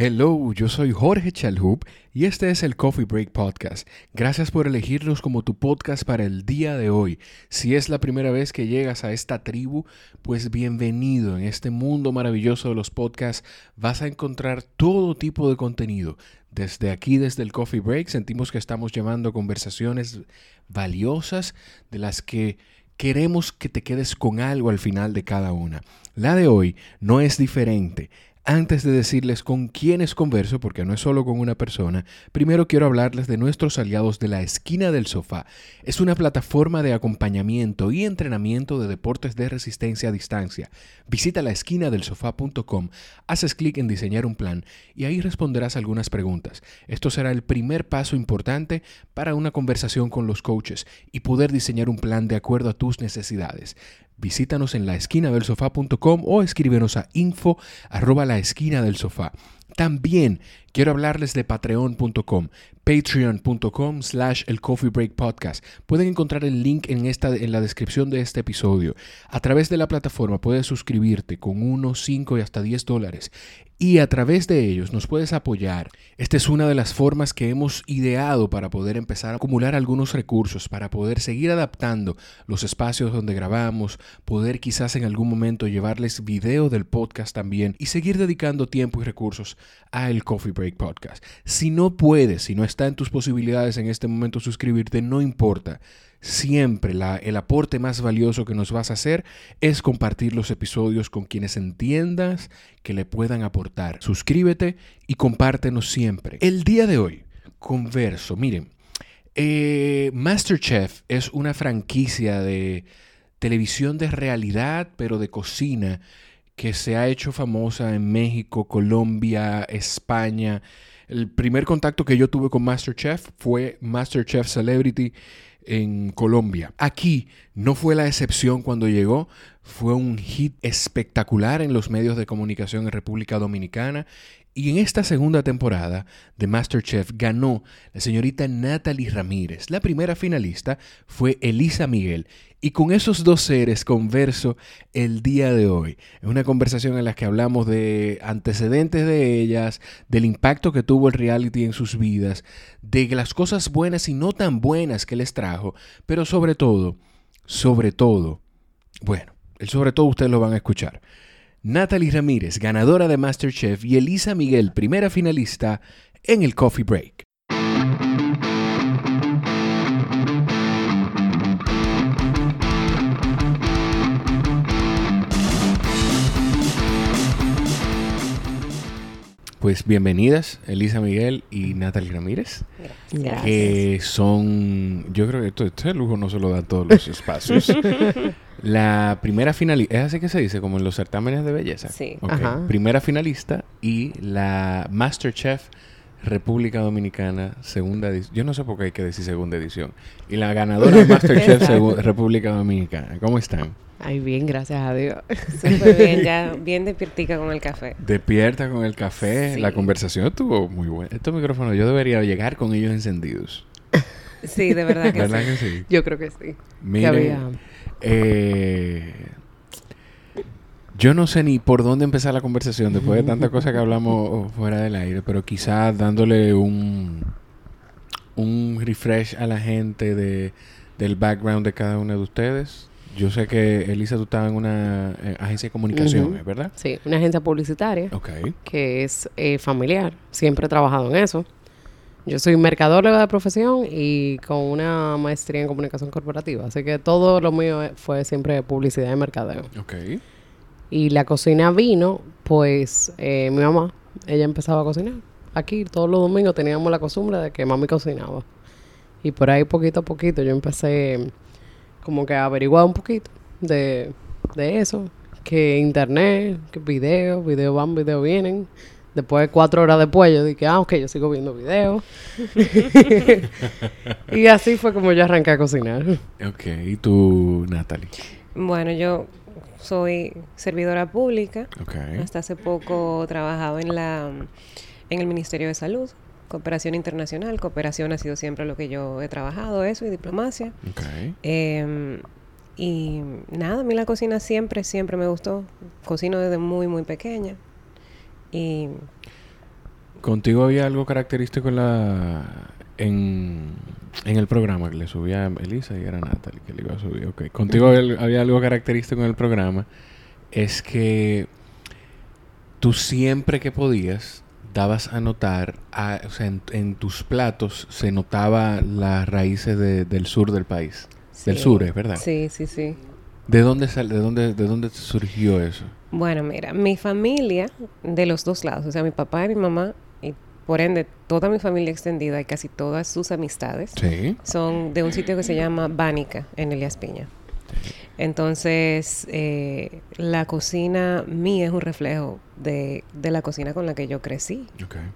Hello, yo soy Jorge Chalhub y este es el Coffee Break Podcast. Gracias por elegirnos como tu podcast para el día de hoy. Si es la primera vez que llegas a esta tribu, pues bienvenido. En este mundo maravilloso de los podcasts vas a encontrar todo tipo de contenido. Desde aquí, desde el Coffee Break, sentimos que estamos llevando conversaciones valiosas de las que queremos que te quedes con algo al final de cada una. La de hoy no es diferente. Antes de decirles con quiénes converso, porque no es solo con una persona, primero quiero hablarles de nuestros aliados de la esquina del sofá. Es una plataforma de acompañamiento y entrenamiento de deportes de resistencia a distancia. Visita la esquina del sofá.com, haces clic en diseñar un plan y ahí responderás algunas preguntas. Esto será el primer paso importante para una conversación con los coaches y poder diseñar un plan de acuerdo a tus necesidades. Visítanos en laesquinadelsofá.com o escríbenos a info arroba la esquina del sofá. También quiero hablarles de patreon.com, patreon.com slash el coffee break podcast. Pueden encontrar el link en, esta, en la descripción de este episodio. A través de la plataforma puedes suscribirte con 1, 5 y hasta 10 dólares y a través de ellos nos puedes apoyar. Esta es una de las formas que hemos ideado para poder empezar a acumular algunos recursos, para poder seguir adaptando los espacios donde grabamos, poder quizás en algún momento llevarles video del podcast también y seguir dedicando tiempo y recursos a el Coffee Break Podcast. Si no puedes, si no está en tus posibilidades en este momento suscribirte, no importa. Siempre el aporte más valioso que nos vas a hacer es compartir los episodios con quienes entiendas que le puedan aportar. Suscríbete y compártenos siempre. El día de hoy, converso. Miren, eh, Masterchef es una franquicia de televisión de realidad, pero de cocina, que se ha hecho famosa en México, Colombia, España. El primer contacto que yo tuve con Masterchef fue Masterchef Celebrity en Colombia. Aquí no fue la excepción cuando llegó, fue un hit espectacular en los medios de comunicación en República Dominicana. Y en esta segunda temporada de Masterchef ganó la señorita Natalie Ramírez. La primera finalista fue Elisa Miguel. Y con esos dos seres converso el día de hoy. Es una conversación en la que hablamos de antecedentes de ellas, del impacto que tuvo el reality en sus vidas, de las cosas buenas y no tan buenas que les trajo, pero sobre todo, sobre todo, bueno, el sobre todo ustedes lo van a escuchar. Natalie Ramírez, ganadora de Masterchef, y Elisa Miguel, primera finalista en el Coffee Break. Pues bienvenidas, Elisa Miguel y Natalie Ramírez. Gracias. Que son, yo creo que esto, este lujo no se lo da a todos los espacios. la primera finalista, ¿es así que se dice? Como en los certámenes de belleza. Sí. Ok. Ajá. Primera finalista y la Masterchef República Dominicana, segunda edición. Yo no sé por qué hay que decir segunda edición. Y la ganadora de Masterchef República Dominicana. ¿Cómo están? Ay, bien, gracias a Dios. Súper bien, ya bien despiertica con el café. Despierta con el café. Sí. La conversación estuvo muy buena. Estos micrófonos yo debería llegar con ellos encendidos. Sí, de verdad que ¿Verdad sí. que sí? Yo creo que sí. Miren, había- eh, yo no sé ni por dónde empezar la conversación después de tanta cosa que hablamos fuera del aire, pero quizás dándole un, un refresh a la gente de, del background de cada uno de ustedes. Yo sé que Elisa, tú estabas en una eh, agencia de comunicaciones, Ujú. ¿verdad? Sí, una agencia publicitaria Ok. que es eh, familiar. Siempre he trabajado en eso. Yo soy mercadóloga de profesión y con una maestría en comunicación corporativa. Así que todo lo mío fue siempre publicidad y mercadeo. Ok. Y la cocina vino, pues eh, mi mamá, ella empezaba a cocinar. Aquí todos los domingos teníamos la costumbre de que mami cocinaba. Y por ahí poquito a poquito yo empecé como que a averiguar un poquito de, de eso. Que internet, que videos, videos van, videos vienen. Después de cuatro horas después yo dije, ah, ok, yo sigo viendo videos. y así fue como yo arranqué a cocinar. Ok. ¿Y tú, Natalie? Bueno, yo soy servidora pública. Ok. Hasta hace poco trabajaba en la en el Ministerio de Salud, cooperación internacional. Cooperación ha sido siempre lo que yo he trabajado, eso y diplomacia. Ok. Em, y nada, a mí la cocina siempre, siempre me gustó. Cocino desde muy, muy pequeña. Y Contigo había algo característico en la en, en el programa que le subía a Elisa y era Natalie que le iba a subir. Ok. Contigo había, había algo característico en el programa. Es que tú siempre que podías dabas a notar, a- o sea, en, en tus platos se notaba las raíces de- del sur del país. Del sur, ¿es verdad? Sí, sí, sí. ¿De dónde, sal- de dónde, de dónde surgió eso? Bueno, mira, mi familia de los dos lados, o sea, mi papá y mi mamá, y por ende toda mi familia extendida y casi todas sus amistades, Sí. son de un sitio que se llama Bánica, en Elias Piña. Entonces, eh, la cocina mía es un reflejo de, de la cocina con la que yo crecí,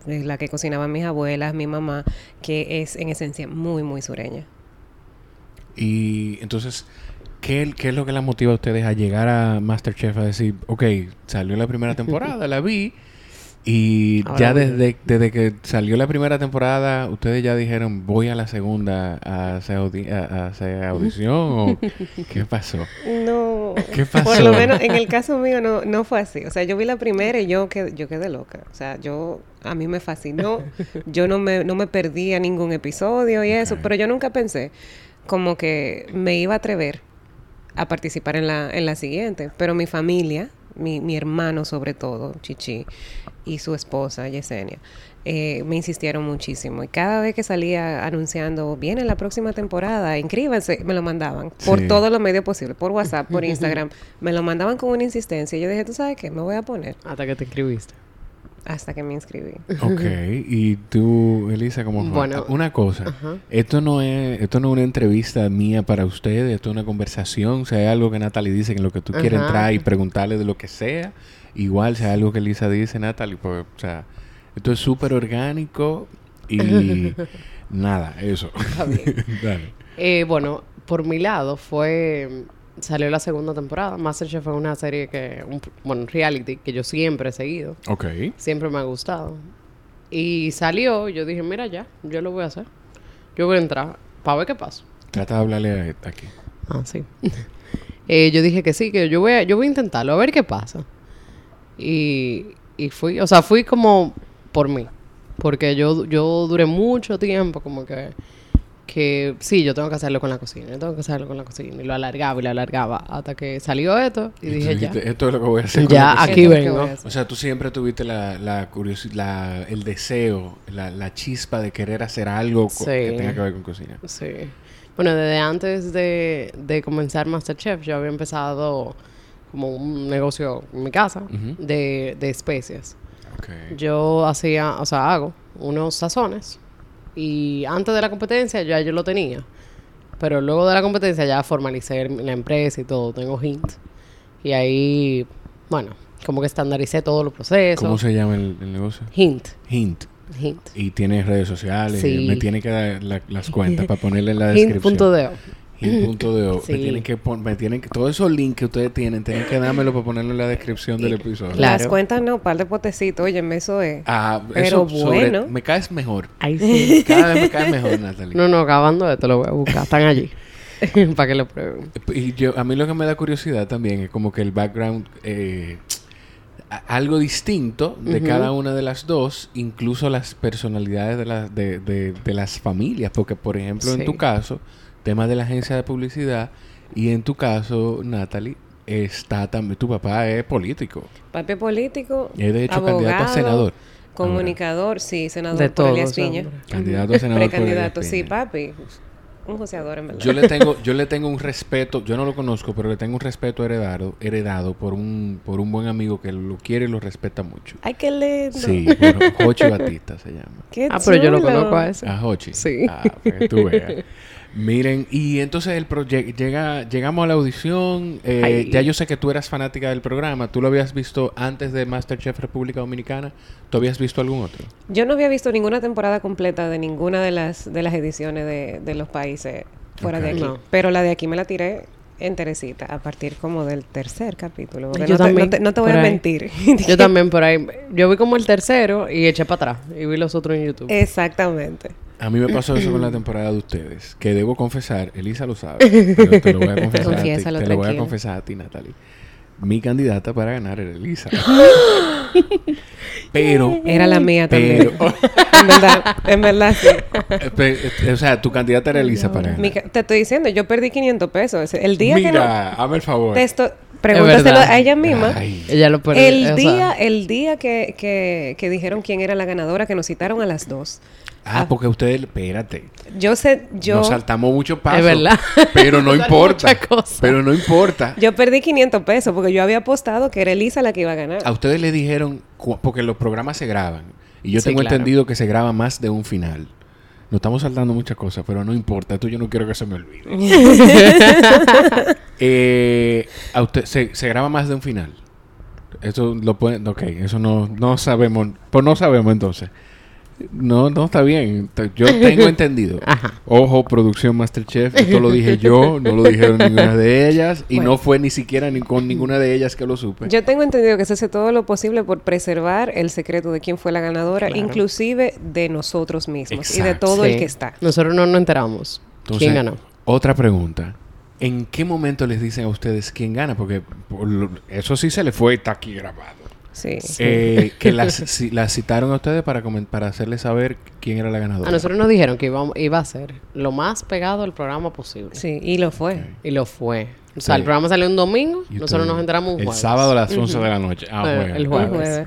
de la que cocinaban mis abuelas, mi mamá, que es en esencia muy, muy sureña. Y entonces, ¿qué, ¿qué es lo que la motiva a ustedes a llegar a Masterchef a decir, ok, salió la primera temporada, la vi, y Ahora ya desde, desde que salió la primera temporada, ustedes ya dijeron, voy a la segunda a hacer, audi- a- hacer audición, o qué pasó? No. ¿Qué pasó? Por lo menos en el caso mío no, no fue así. O sea, yo vi la primera y yo quedé, yo quedé loca. O sea, yo a mí me fascinó. Yo no me, no me perdí a ningún episodio y eso, pero yo nunca pensé como que me iba a atrever a participar en la, en la siguiente. Pero mi familia, mi, mi hermano sobre todo, Chichi, y su esposa, Yesenia, eh, me insistieron muchísimo. Y cada vez que salía anunciando, viene la próxima temporada, inscríbanse, me lo mandaban por Sí. todos los medios posibles, por WhatsApp, por Instagram. me lo mandaban con una insistencia. Y yo dije, ¿tú sabes qué? Me voy a poner Hasta que te inscribiste. Hasta que me inscribí. Ok, y tú, Elisa, ¿cómo fue? Bueno, una cosa, esto no es esto no es una entrevista mía para ustedes, esto es una conversación, si hay algo que Natalie dice en lo que tú quieres entrar y preguntarle de lo que sea, igual si hay algo que Elisa dice, Natalie, pues, o sea, esto es súper orgánico y nada, eso. Está bien. Dale. Eh, bueno, por mi lado fue... Salió la segunda temporada. Masterchef es una serie que... Un, bueno, reality que yo siempre he seguido. Ok. Siempre me ha gustado. Y salió, yo dije, mira ya, yo lo voy a hacer. Yo voy a entrar para ver qué pasa. Trata de hablarle a- aquí. Ah, sí. Eh, yo dije que sí, que yo voy a, yo voy a intentarlo, a ver qué pasa. Y, y fui, o sea, fui como por mí. Porque yo, yo duré mucho tiempo como que, que sí, yo tengo que hacerlo con la cocina, yo tengo que hacerlo con la cocina. Y lo alargaba y lo alargaba hasta que salió esto y dije ya. esto es lo que voy a hacer. con Ya, la cocina". aquí vengo. O sea, tú siempre tuviste la, la curiosidad, el deseo, la, la chispa de querer hacer algo Sí. que tenga que ver con cocina. Sí. Bueno, desde antes de, de comenzar Masterchef, yo había empezado como un negocio en mi casa de, de especias. Yo hacía, o sea, hago unos sazones y antes de la competencia ya yo lo tenía. Pero luego de la competencia ya formalicé la empresa y todo, tengo Hint. Y ahí, bueno, como que estandaricé todos los procesos. ¿Cómo se llama el, el negocio? Hint, Hint. Hint. Y tienes redes sociales. Sí. Me tiene que dar la- las cuentas para ponerle en la descripción. Hint.de. Hint.de. Sí. Me tienen que pon- me tienen que todos esos links que ustedes tienen, tienen que dármelo para ponerlo en la descripción del episodio. Claro. Las cuentas no, par de potecitos, oye, eso es. Ah, Pero eso sobre- bueno. me caes mejor. Ahí sí. Cada vez me caes mejor, Natalie. No, no, acabando esto lo voy a buscar. Están allí. Para que lo prueben. Y yo, a mí lo que me da curiosidad también es como que el background, eh, algo distinto de cada una de las dos, incluso las personalidades de, las de, de- de las familias, porque por ejemplo en tu caso, tema de la agencia de publicidad, y en tu caso, Natalie, está también, tu papá es político, Papi político, es de hecho candidato a senador. Comunicador, sí, senador De por todos, Piña. Candidato a senador. Precandidato, sí, papi. Un joseador, en verdad. Yo le tengo, yo le tengo un respeto, yo no lo conozco, pero le tengo un respeto heredado, heredado por un, por un buen amigo que lo quiere y lo respeta mucho. Ay, qué lindo. Sí, bueno, Jochi Batista se llama. Qué Ah, pero yo lo conozco a ese. A Jochi. Sí. Ah, para que tú veas. Miren, y entonces el proye- llega, llegamos a la audición. eh, ya yo sé que tú eras fanática del programa. ¿Tú lo habías visto antes de Masterchef República Dominicana? ¿Tú habías visto algún otro? Yo no había visto ninguna temporada completa de ninguna de las, de las ediciones de, de los países fuera de aquí. No. Pero la de aquí me la tiré enterecita, a partir como del tercer capítulo. porque Yo no, te, también, no te- no te voy a ahí. mentir. Yo también por ahí. Yo vi como el tercero y eché para atrás. Y vi los otros en YouTube. Exactamente. A mí me pasó eso con la temporada de ustedes. Que debo confesar, Elisa lo sabe. Pero te lo voy a confesar. a ti, te lo voy a confesar a ti, Natalie. mi candidata para ganar era Elisa. pero... Era la mía también. Pero, en verdad, en verdad sí. Pe- o sea, tu candidata era Elisa para ganar. Mi te estoy diciendo, yo perdí 500 pesos. El día que no... Mira, hazme el favor. Te esto, pregúntaselo a ella misma. Ay. Ella lo perdió. El sea, día, el día que, que, que dijeron quién era la ganadora, que nos citaron a las dos. Ah, porque ustedes... Espérate. Yo sé, yo, Nos saltamos muchos pasos. Es verdad. Pero no importa. Pero no importa. yo perdí 500 pesos porque yo había apostado que era Elisa la que iba a ganar. A ustedes le dijeron... Porque los programas se graban. Y yo Sí, tengo claro. entendido que se graba más de un final. Nos estamos saltando muchas cosas, pero no importa. Esto yo no quiero que se me olvide. eh, a usted, se, se graba más de un final. Eso lo pueden... Ok, eso no, no sabemos. Pues no sabemos entonces. No, no está bien. Yo tengo entendido. Ajá. Ojo, producción Masterchef. Esto lo dije yo, no lo dijeron ninguna de ellas. Y Bueno. no fue ni siquiera ni con ninguna de ellas que lo supe. Yo tengo entendido que se hace todo lo posible por preservar el secreto de quién fue la ganadora, Claro. inclusive de nosotros mismos y de todo el que está. Nosotros no nos enteramos. Entonces, ¿Quién ganó? Otra pregunta. ¿En qué momento les dicen a ustedes quién gana? Porque por lo- eso sí se le fue, está aquí grabado. Sí. Eh, que las, citaron a ustedes para, para hacerles saber quién era la ganadora. A nosotros nos dijeron que iba, iba a ser lo más pegado al programa posible. Sí, y lo fue. Y lo fue. O sea, Sí. el programa salió un domingo, Y nosotros nos enteramos un El jueves. sábado a las 11 de la noche. Ah, Eh, el jueves. jueves.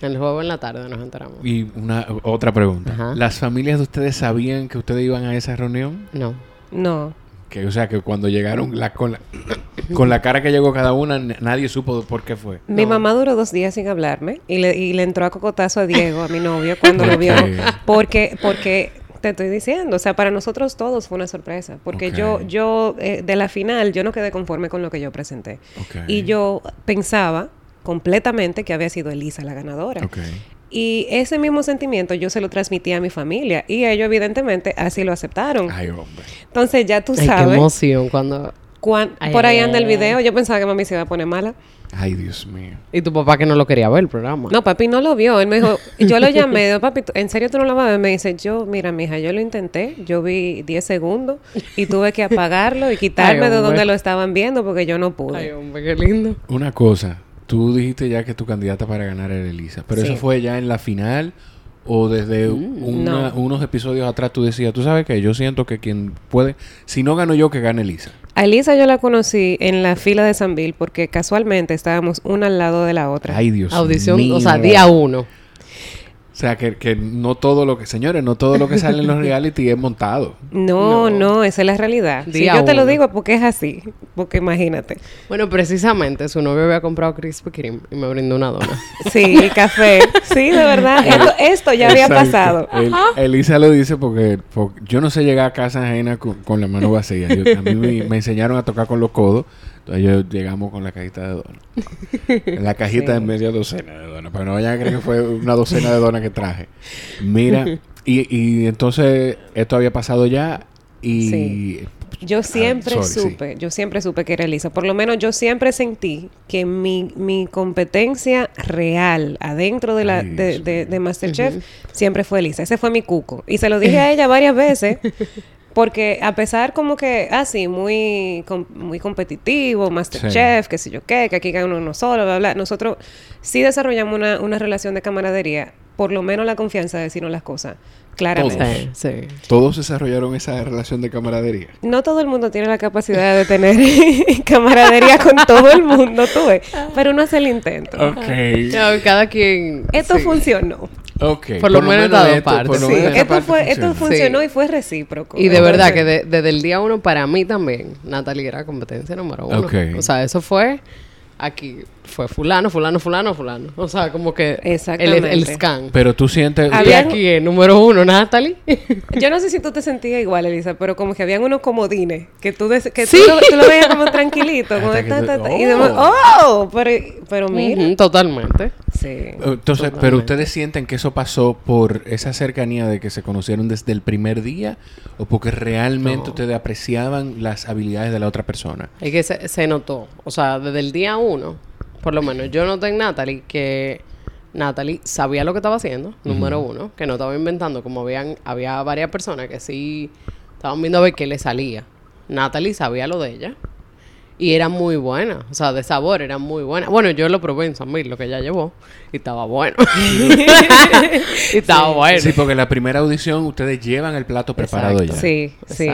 El jueves en la tarde nos enteramos. Y una otra pregunta. Ajá. ¿Las familias de ustedes sabían que ustedes iban a esa reunión? No. No. Que, o sea, que cuando llegaron la, con, la, con la cara que llegó cada una, nadie supo por qué fue. Mi No. mamá duró dos días sin hablarme y le, y le entró a cocotazo a Diego, a mi novio, cuando lo vio. Porque, porque te estoy diciendo, o sea, para nosotros todos fue una sorpresa. Porque yo, yo, eh, de la final, yo no quedé conforme con lo que yo presenté. Y yo pensaba completamente que había sido Elisa la ganadora. Y ese mismo sentimiento yo se lo transmití a mi familia y ellos evidentemente así lo aceptaron. Ay, hombre. Entonces ya tú Ay, qué sabes, emoción cuando... Ay, por ahí anda el video, yo pensaba que mami se iba a poner mala. Ay, Dios mío. Y tu papá que no lo quería ver el programa. No, papi no lo vio. Él me dijo, yo lo llamé, digo, papi, ¿tú- ¿en serio tú no lo vas a ver? Me dice, yo, mira, mija, yo lo intenté, yo vi 10 segundos y tuve que apagarlo y quitarme Ay, de donde lo estaban viendo porque yo no pude. Ay, hombre, qué lindo. Una cosa. Tú dijiste ya que tu candidata para ganar era Elisa. ¿Pero Sí. eso fue ya en la final? ¿O desde una- no. unos episodios atrás tú decías, tú sabes que yo siento que quien puede... Si no gano yo, que gane Elisa? A Elisa yo la conocí en la fila de Sanville porque casualmente estábamos una al lado de la otra. Ay, Dios Audición, mío. o sea, día uno. O sea, que, que no todo lo que... Señores, no todo lo que sale en los reality es montado. No, No. no, esa es la realidad. Si Día yo te lo digo porque es así. Porque imagínate. Bueno, precisamente su novio había comprado Krispy Kreme y me brindó una dona. Sí, café. Sí, de verdad. Esto, esto ya había Exacto. pasado. El- Elisa lo dice porque, porque yo no sé llegar a casa ajena con, con la mano vacía. Yo- a mí me, me enseñaron a tocar con los codos. Entonces yo llegamos con la cajita de donas. La cajita Sí. de media docena de donas. Que no vayan a creer que fue una docena de donas que traje. Mira, y, y entonces esto había pasado ya y... Sí. Yo siempre Ah, sorry, sí. supe, yo siempre supe que era Elisa. Por lo menos yo siempre sentí que mi, mi competencia real adentro de la Ay, de, de- de Masterchef siempre fue Elisa. Ese fue mi cuco. Y se lo dije a ella varias veces. Porque a pesar como que, así, muy, com- muy competitivo, Masterchef, qué sé yo qué, que aquí gana uno solo, bla, bla, nosotros sí desarrollamos una, una relación de camaradería, por lo menos la confianza de decirnos las cosas claramente. Sí, sí. Todos desarrollaron esa relación de camaradería. No todo el mundo tiene la capacidad de tener camaradería con todo el mundo, tú ves. Pero uno hace el intento. Ok. No, cada quien... Esto sí. funcionó. Ok. Por lo menos las dos esto- partes. Sí, menos esto, parte fue, esto funcionó Sí. y fue recíproco. Y de verdad que de- desde el día uno para mí también, Natalie era competencia número uno. O sea, eso fue aquí, fue fulano, fulano, fulano, fulano. O sea, como que el, el scan. Pero tú sientes... Y Habían- aquí es número uno, Natalie. Yo no sé si tú te sentías igual, Elisa, pero como que habían unos comodines que tú, des- que Sí. tú, lo, tú lo veías como tranquilito. como ta, y oh. demás, ¡Oh! Pero, pero mira. Totalmente. Sí. Entonces, pero ustedes sienten que eso pasó por esa cercanía de que se conocieron desde el primer día o porque realmente No. ustedes apreciaban las habilidades de la otra persona. Es que se, se notó. O sea, desde el día uno, por lo menos yo noté en Natalie que Natalie sabía lo que estaba haciendo, número uno, que no estaba inventando, como habían, había varias personas que sí estaban viendo a ver qué le salía. Natalie sabía lo de ella. Y era muy buena, o sea, de sabor era muy buena. Bueno, yo lo probé en San Mil, lo que ella llevó, y estaba bueno. y estaba bueno. Sí, porque la primera audición ustedes llevan el plato preparado ya. Sí, sí.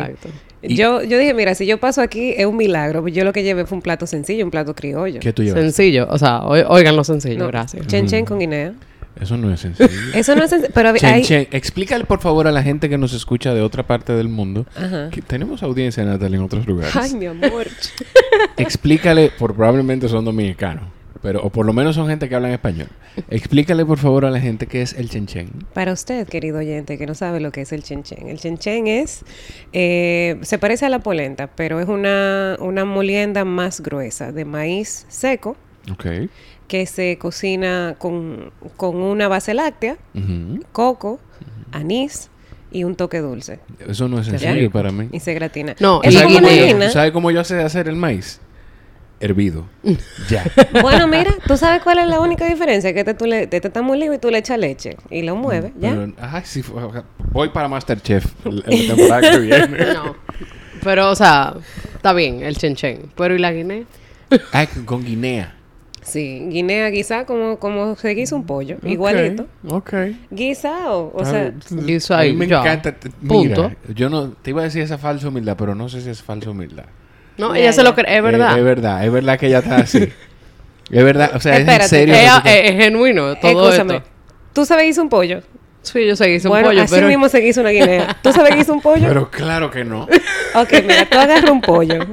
Y- Yo, yo dije, mira, si yo paso aquí es un milagro. Yo lo que llevé fue un plato sencillo, un plato criollo. ¿Qué tú llevas? Sencillo, o sea, oi- oigan lo sencillo, No, gracias. Chen chen con guinea. Eso no es sencillo. Eso no es sencillo, pero Chen, hay... chen. Explícale por favor a la gente que nos escucha de otra parte del mundo. Ajá. Que tenemos audiencia, Natalia, en otros lugares. Ay, mi amor. Explícale, por probablemente son dominicanos, pero o por lo menos son gente que habla en español. Explícale por favor a la gente qué es el chen chen. Para usted, querido oyente, que no sabe lo que es el chen chen. El chen chen es... eh, se parece a la polenta, pero es una, una molienda más gruesa de maíz seco Ok. que se cocina con, con una base láctea, coco, anís y un toque dulce. Eso no es sencillo para mí. Y se gratina. No, ¿Tú Eso y sabes, como cómo yo, sabes cómo yo sé hacer el maíz? Hervido. ya. Bueno, mira, ¿tú sabes cuál es la única diferencia? Que este, tú le, este está muy y tú le echas leche y lo mueves, ¿ya? Pero, ajá, sí, voy para Masterchef la la temporada que viene. No. Pero, o sea, está bien, el chen chen. Pero, ¿y la guinea? Ah, con guinea. Sí, guinea guisada como, como se guisa un pollo, igualito. Ok. Guisado, o Ah, sea, Guiso a mí ahí, me ya. encanta. t- Punto. Mira, yo no te iba a decir esa falsa humildad, pero no sé si es falsa humildad. No, Ya, ella se lo cree, es verdad. Eh, es verdad, es verdad que ella está así. es verdad, o sea, es en serio. que Ella es, es genuino todo escúchame. esto. ¿Tú sabes guisar un pollo? Sí, yo sé que hice un bueno, pollo, así pero... mismo se guisa una guinea. ¿Tú sabes guisar un pollo? Pero claro que no. Ok, mira, tú agarras un pollo,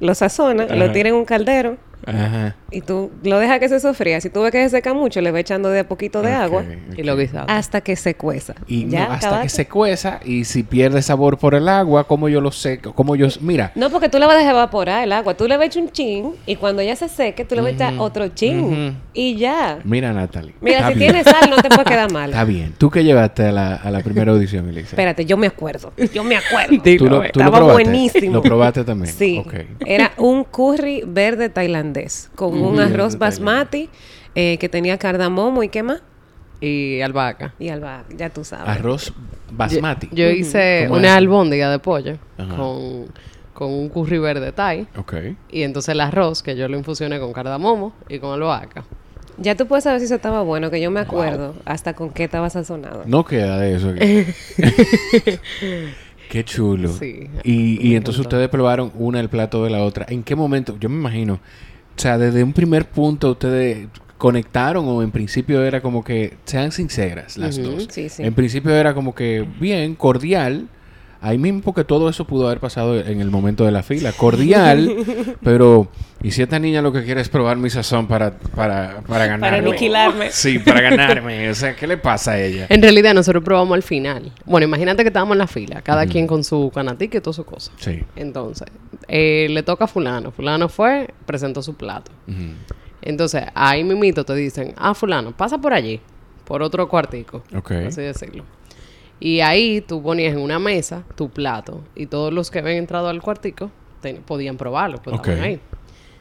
lo sazonas, lo tiras en un caldero Ajá. y tú lo dejas que se sofría. Si tú ves que se seca mucho, le vas echando de a poquito de agua Y ok. lo guisado. hasta que se cueza. Y hasta que se cueza y si pierde sabor por el agua, como yo lo sé, como yo... Mira, No, porque tú le vas a dejar evaporar el agua. Tú le vas a echar un chin y cuando ya se seque, tú le vas a echar otro chin. Y ya. mira Natalie. Mira, Está si bien. tienes sal, no te puede quedar mal. Está bien. ¿Tú qué llevaste a la, a la primera audición, Elisa? Espérate, yo me acuerdo. Yo me acuerdo. Dilo, ¿Tú lo, tú lo Estaba probaste? buenísimo. ¿Lo probaste también? Sí. Era un curry verde tailandés con un arroz basmati eh, que tenía cardamomo y qué más. Y albahaca. Y alba, ya tú sabes. Arroz basmati. Yo hice ¿Cómo una es? albóndiga de pollo Ajá. con, con un curry verde thai. Ok. Y entonces el arroz, que yo lo infusioné con cardamomo y con albahaca. Ya tú puedes saber si eso estaba bueno, que yo me acuerdo hasta con qué estaba sazonado. No queda de eso. Qué chulo. Sí. Y, y entonces ustedes probaron una el plato de la otra. ¿En qué momento? Yo me imagino. O sea, desde un primer punto ustedes conectaron o en principio era como que sean sinceras las dos. Sí, sí. En principio era como que bien, cordial. Ahí mismo porque todo eso pudo haber pasado en el momento de la fila. Cordial, pero... ¿Y si esta niña lo que quiere es probar mi sazón para, para, para ganarme? aniquilarme. Sí, para ganarme. O sea, ¿qué le pasa a ella? En realidad nosotros probamos al final. Bueno, imagínate que estábamos en la fila, cada quien con su canatique y todas sus cosas. Sí. Entonces, eh, le toca a fulano. Fulano fue, presentó su plato. Entonces, ahí mimito te dicen, ah, fulano, pasa por allí, por otro cuartico. Ok. Así decirlo. Y ahí tú ponías en una mesa tu plato y todos los que habían entrado al cuartico podían probarlo, pues estaban Ok. ahí.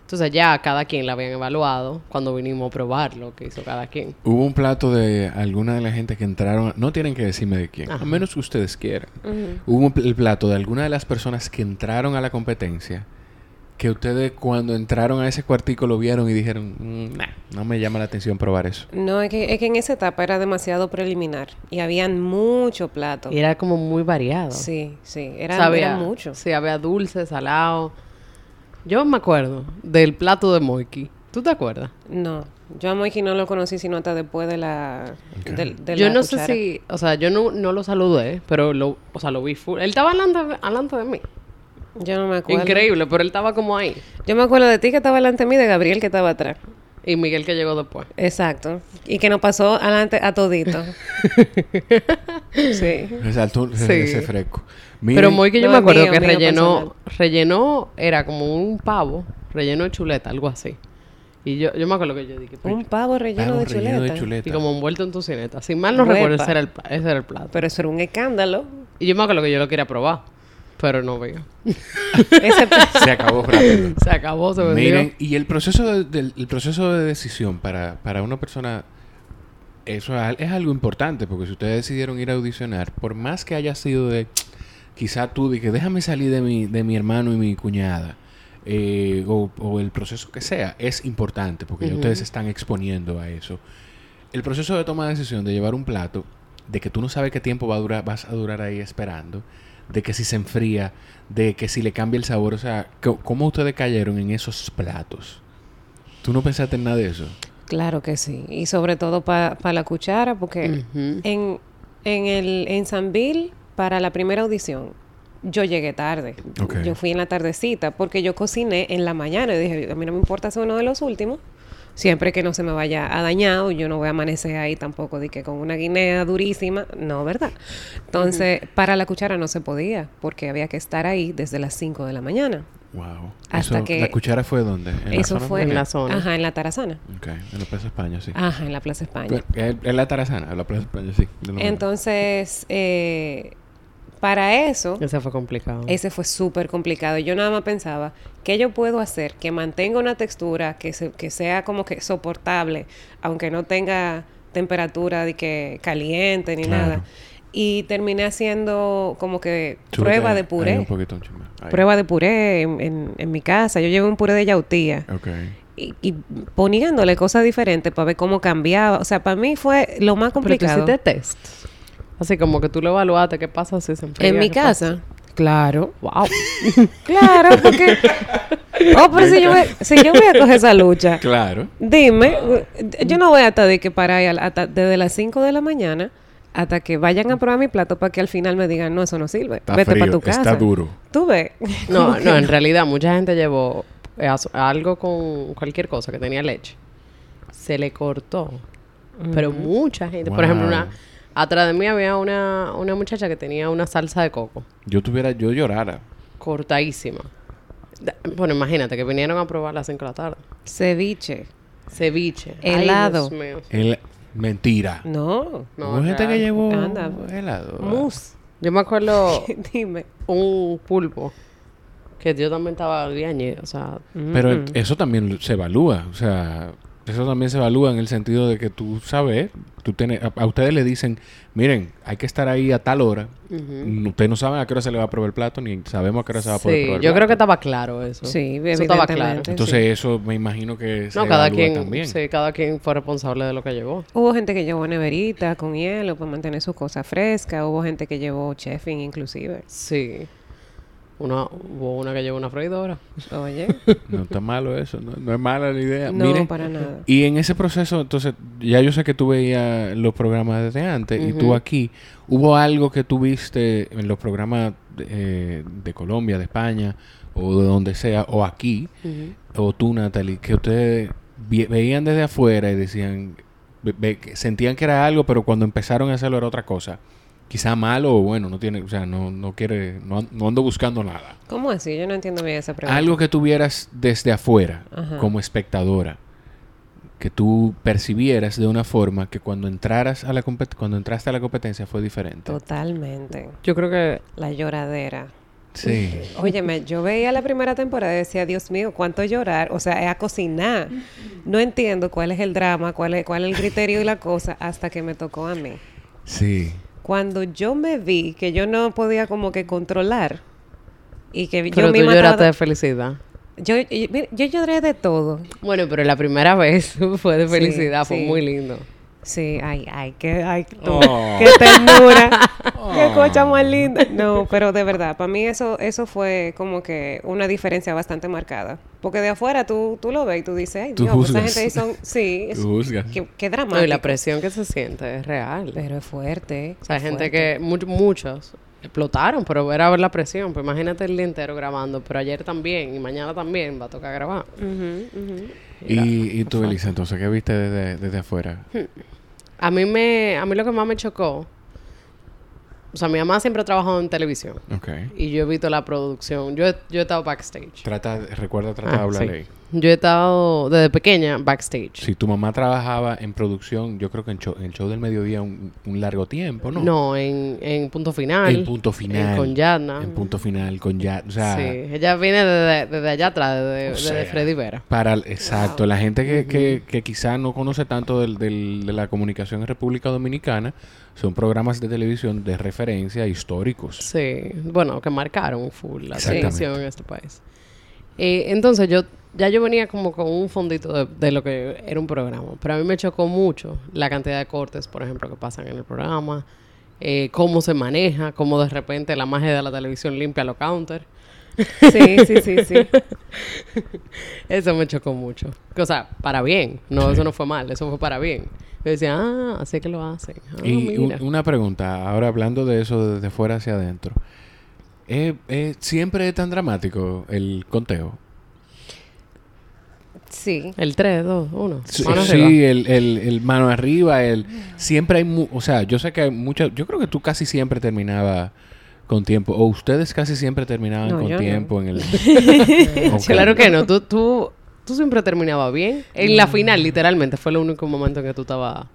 Entonces ya cada quien la habían evaluado cuando vinimos a probar lo que hizo cada quien. Hubo un plato de alguna de la gente que entraron, no tienen que decirme de quién, Ajá. a menos que ustedes quieran. Hubo el plato de alguna de las personas que entraron a la competencia, que ustedes cuando entraron a ese cuartico lo vieron y dijeron, "Mm, nah, no me llama la atención probar eso. No, es que, es que en esa etapa era demasiado preliminar y habían mucho plato. Y era como muy variado. Sí, sí, era, era mucho. Sí, había dulce, salado. Yo me acuerdo del plato de Moiki. ¿Tú te acuerdas? No, yo a Moiki no lo conocí sino hasta después de la... De yo la no cuchara. sé si, o sea, yo no, no lo saludé, pero lo, o sea, lo vi full. Él estaba delante, delante de mí. Yo no me acuerdo. Increíble, pero él estaba como ahí. Yo me acuerdo de ti que estaba delante de mí y de Gabriel que estaba atrás. Y Miguel que llegó después. Exacto. Y que nos pasó adelante a todito. sí. Resaltó Sí. ese fresco. Miren, Pero Moiki yo No, me acuerdo mío, que mío rellenó, rellenó, era como un pavo, relleno de chuleta, algo así. Y yo, yo me acuerdo que yo dije, Un pavo relleno, pavo de, relleno chuleta. de chuleta. y como envuelto en tocineta. Si mal no recuerdo, ese era, el, pla- ese era el plato. Pero eso era un escándalo. Y yo me acuerdo que yo lo quería probar, pero no veo. Ese Se acabó rápido. Se acabó, se vendió. Miren, y el proceso de, del- el proceso de decisión para, para una persona, eso es, al- es algo importante, porque si ustedes decidieron ir a audicionar, por más que haya sido de, quizá tú dije, déjame salir de mi, de mi hermano y mi cuñada, eh, o, o el proceso que sea, es importante porque ya ustedes se están exponiendo a eso. El proceso de toma de decisión de llevar un plato, de que tú no sabes qué tiempo va a durar, vas a durar ahí esperando, de que si se enfría, de que si le cambia el sabor, o sea, ¿cómo ustedes cayeron en esos platos? ¿Tú no pensaste en nada de eso? Claro que sí. Y sobre todo para la cuchara, porque en, en, el, en San Bill, para la primera audición, yo llegué tarde. Yo fui en la tardecita porque yo cociné en la mañana y dije, a mí no me importa ser uno de los últimos, siempre que no se me vaya a dañar o yo no voy a amanecer ahí tampoco de que con una guinea durísima, no, ¿verdad? Entonces, para la cuchara no se podía porque había que estar ahí desde las 5 de la mañana. Wow. Hasta Eso- que- ¿La cuchara fue dónde? ¿En la Eso zona fue En la zona. Ajá, en la Tarazana. Ok, en la Plaza España, sí. Ajá, en la Plaza España. Es es la Tarazana, la Plaza España, sí. Entonces, eh, para eso, Ese fue complicado. ese fue súper complicado. Yo nada más pensaba, ¿qué yo puedo hacer que mantenga una textura que, se- que sea como que soportable, aunque no tenga temperatura de que caliente ni Claro. nada? Y terminé haciendo como que prueba de ahí puré. un poquito. Ahí. Prueba de puré en, en- en mi casa. Yo llevé un puré de yautía. Ok. Y, y poniéndole cosas diferentes para ver cómo cambiaba. O sea, para mí fue lo más Pero tú complicado. hiciste test. Así como que tú lo evaluaste, ¿qué pasa si se enfría? En mi casa. Claro. Wow. Claro, porque. Oh, pero si yo, voy, si yo voy a coger esa lucha, Claro. dime, yo no voy a estar de que para ahí al- hasta desde las 5 de la mañana hasta que vayan a probar mi plato para que al final me digan, no, eso no sirve. Está Vete para tu casa. está duro. Tú ves. No, no, en realidad mucha gente llevó eh, algo con cualquier cosa que tenía leche. Se le cortó. Pero mucha gente, por ejemplo, una atrás de mí había una, una muchacha que tenía una salsa de coco Yo tuviera, yo llorara. cortadísima. Bueno, imagínate que vinieron a probar a las 5 de la tarde. Ceviche. Ceviche. Ay, Helado. Dios mío. El, mentira. No. No, Hubo gente que llevó Anda. helado. Mousse. Yo me acuerdo Dime. un pulpo que yo también estaba bien, o sea, Pero Mm. eso también se evalúa. O sea, eso también se evalúa en el sentido de que tú sabes, tú tienes, a, a ustedes le dicen, miren, hay que estar ahí a tal hora. Mm, Ustedes no saben a qué hora se le va a probar el plato, ni sabemos a qué hora se va a poder sí, probar el yo creo que estaba claro eso. Sí, eso estaba claro. Entonces sí. eso me imagino que se No, cada evalúa quien, también. sí, cada quien fue responsable de lo que llevó. Hubo gente que llevó neverita con hielo para mantener sus cosas frescas. Hubo gente que llevó chefing inclusive. Sí. Una, hubo una que llevó una freidora. Oye, No está malo eso, no, no es mala la idea. no, Miren, para nada. Y en ese proceso, entonces, ya yo sé que tú veías los programas desde antes y tú aquí, ¿hubo algo que tú viste en los programas de, eh, de Colombia, de España o de donde sea, o aquí, o tú, Natalie, que ustedes veían desde afuera y decían, ve- ve- que sentían que era algo, pero cuando empezaron a hacerlo era otra cosa? Quizá malo o bueno, no tiene, o sea, no, no quiere, no, an- no ando buscando nada. ¿Cómo así? Yo no entiendo bien esa pregunta. Algo que tuvieras desde afuera, Ajá. como espectadora, que tú percibieras de una forma que cuando entraras a la compet- cuando entraste a la competencia fue diferente. Totalmente. Yo creo que La lloradera. Sí. Óyeme, yo veía la primera temporada y decía, Dios mío, cuánto llorar. O sea, es a cocinar. No entiendo cuál es el drama, cuál es, cuál es el criterio y la cosa, hasta que me tocó a mí. Sí. Cuando yo me vi que yo no podía como que controlar y que pero yo tú misma lloraste estaba- de felicidad. yo, yo, lloré de todo. Bueno, pero la primera vez fue de Sí, felicidad, fue sí. muy lindo. Sí, ay, ay, qué, ay, tú, Oh. qué ternura, qué Oh. cocha más linda. No, pero de verdad, para mí eso, eso fue como que una diferencia bastante marcada. Porque de afuera tú, tú lo ves y tú dices, ay, Tú Dios, esa gente ahí son, sí, es, Tú juzgas. qué, qué No, dramático. y la presión que se siente es real. Pero es fuerte. o sea, hay gente fuerte. que, much- muchos explotaron, pero era ver la presión. Pues imagínate el día entero grabando, pero ayer también y mañana también va a tocar grabar. Y, y tú, Elisa, entonces, ¿qué viste desde, desde afuera? A mí me, a mí lo que más me chocó, o sea, mi mamá siempre ha trabajado en televisión Ok. y yo he visto la producción. Yo he, yo he estado backstage. Trata, recuerda tratar de Ah, hablar sí. Yo he estado desde pequeña backstage. Si tu mamá trabajaba en producción, yo creo que en, show- en el show del mediodía un, un largo tiempo, ¿no? No, en, en punto final. En punto final. con Yadna. En punto final, con ya, o sea, sí, ella viene desde, desde allá atrás, desde, O desde sea, Freddy Vera. Para, exacto, la gente que, que, que quizá no conoce tanto del, del- de la comunicación en República Dominicana, son programas de televisión de referencia históricos. Sí, bueno, que marcaron full la televisión en este país. Eh, entonces yo ya yo venía como con un fondito de, de lo que era un programa, pero a mí me chocó mucho la cantidad de cortes, por ejemplo, que pasan en el programa, eh, cómo se maneja, cómo de repente la magia de la televisión limpia los counters. Sí, sí, sí, sí. Eso me chocó mucho. O sea, para bien. No, eso no fue mal, eso fue para bien. Yo decía, ah, así que lo hacen. Ah, y mira. una pregunta, ahora hablando de eso desde fuera hacia adentro. ¿Es, es- siempre es tan dramático el conteo? Sí. El 3, 2, 1. Sí, Mano sí, arriba. el, el, el mano arriba, el siempre hay, mu- o sea, yo sé que hay muchas, yo creo que tú casi siempre terminabas con tiempo, o ustedes casi siempre terminaban No, con no. tiempo en el... Claro que no. Tú, tú, tú siempre terminabas bien. En la final, literalmente, fue el único momento en que tú estabas...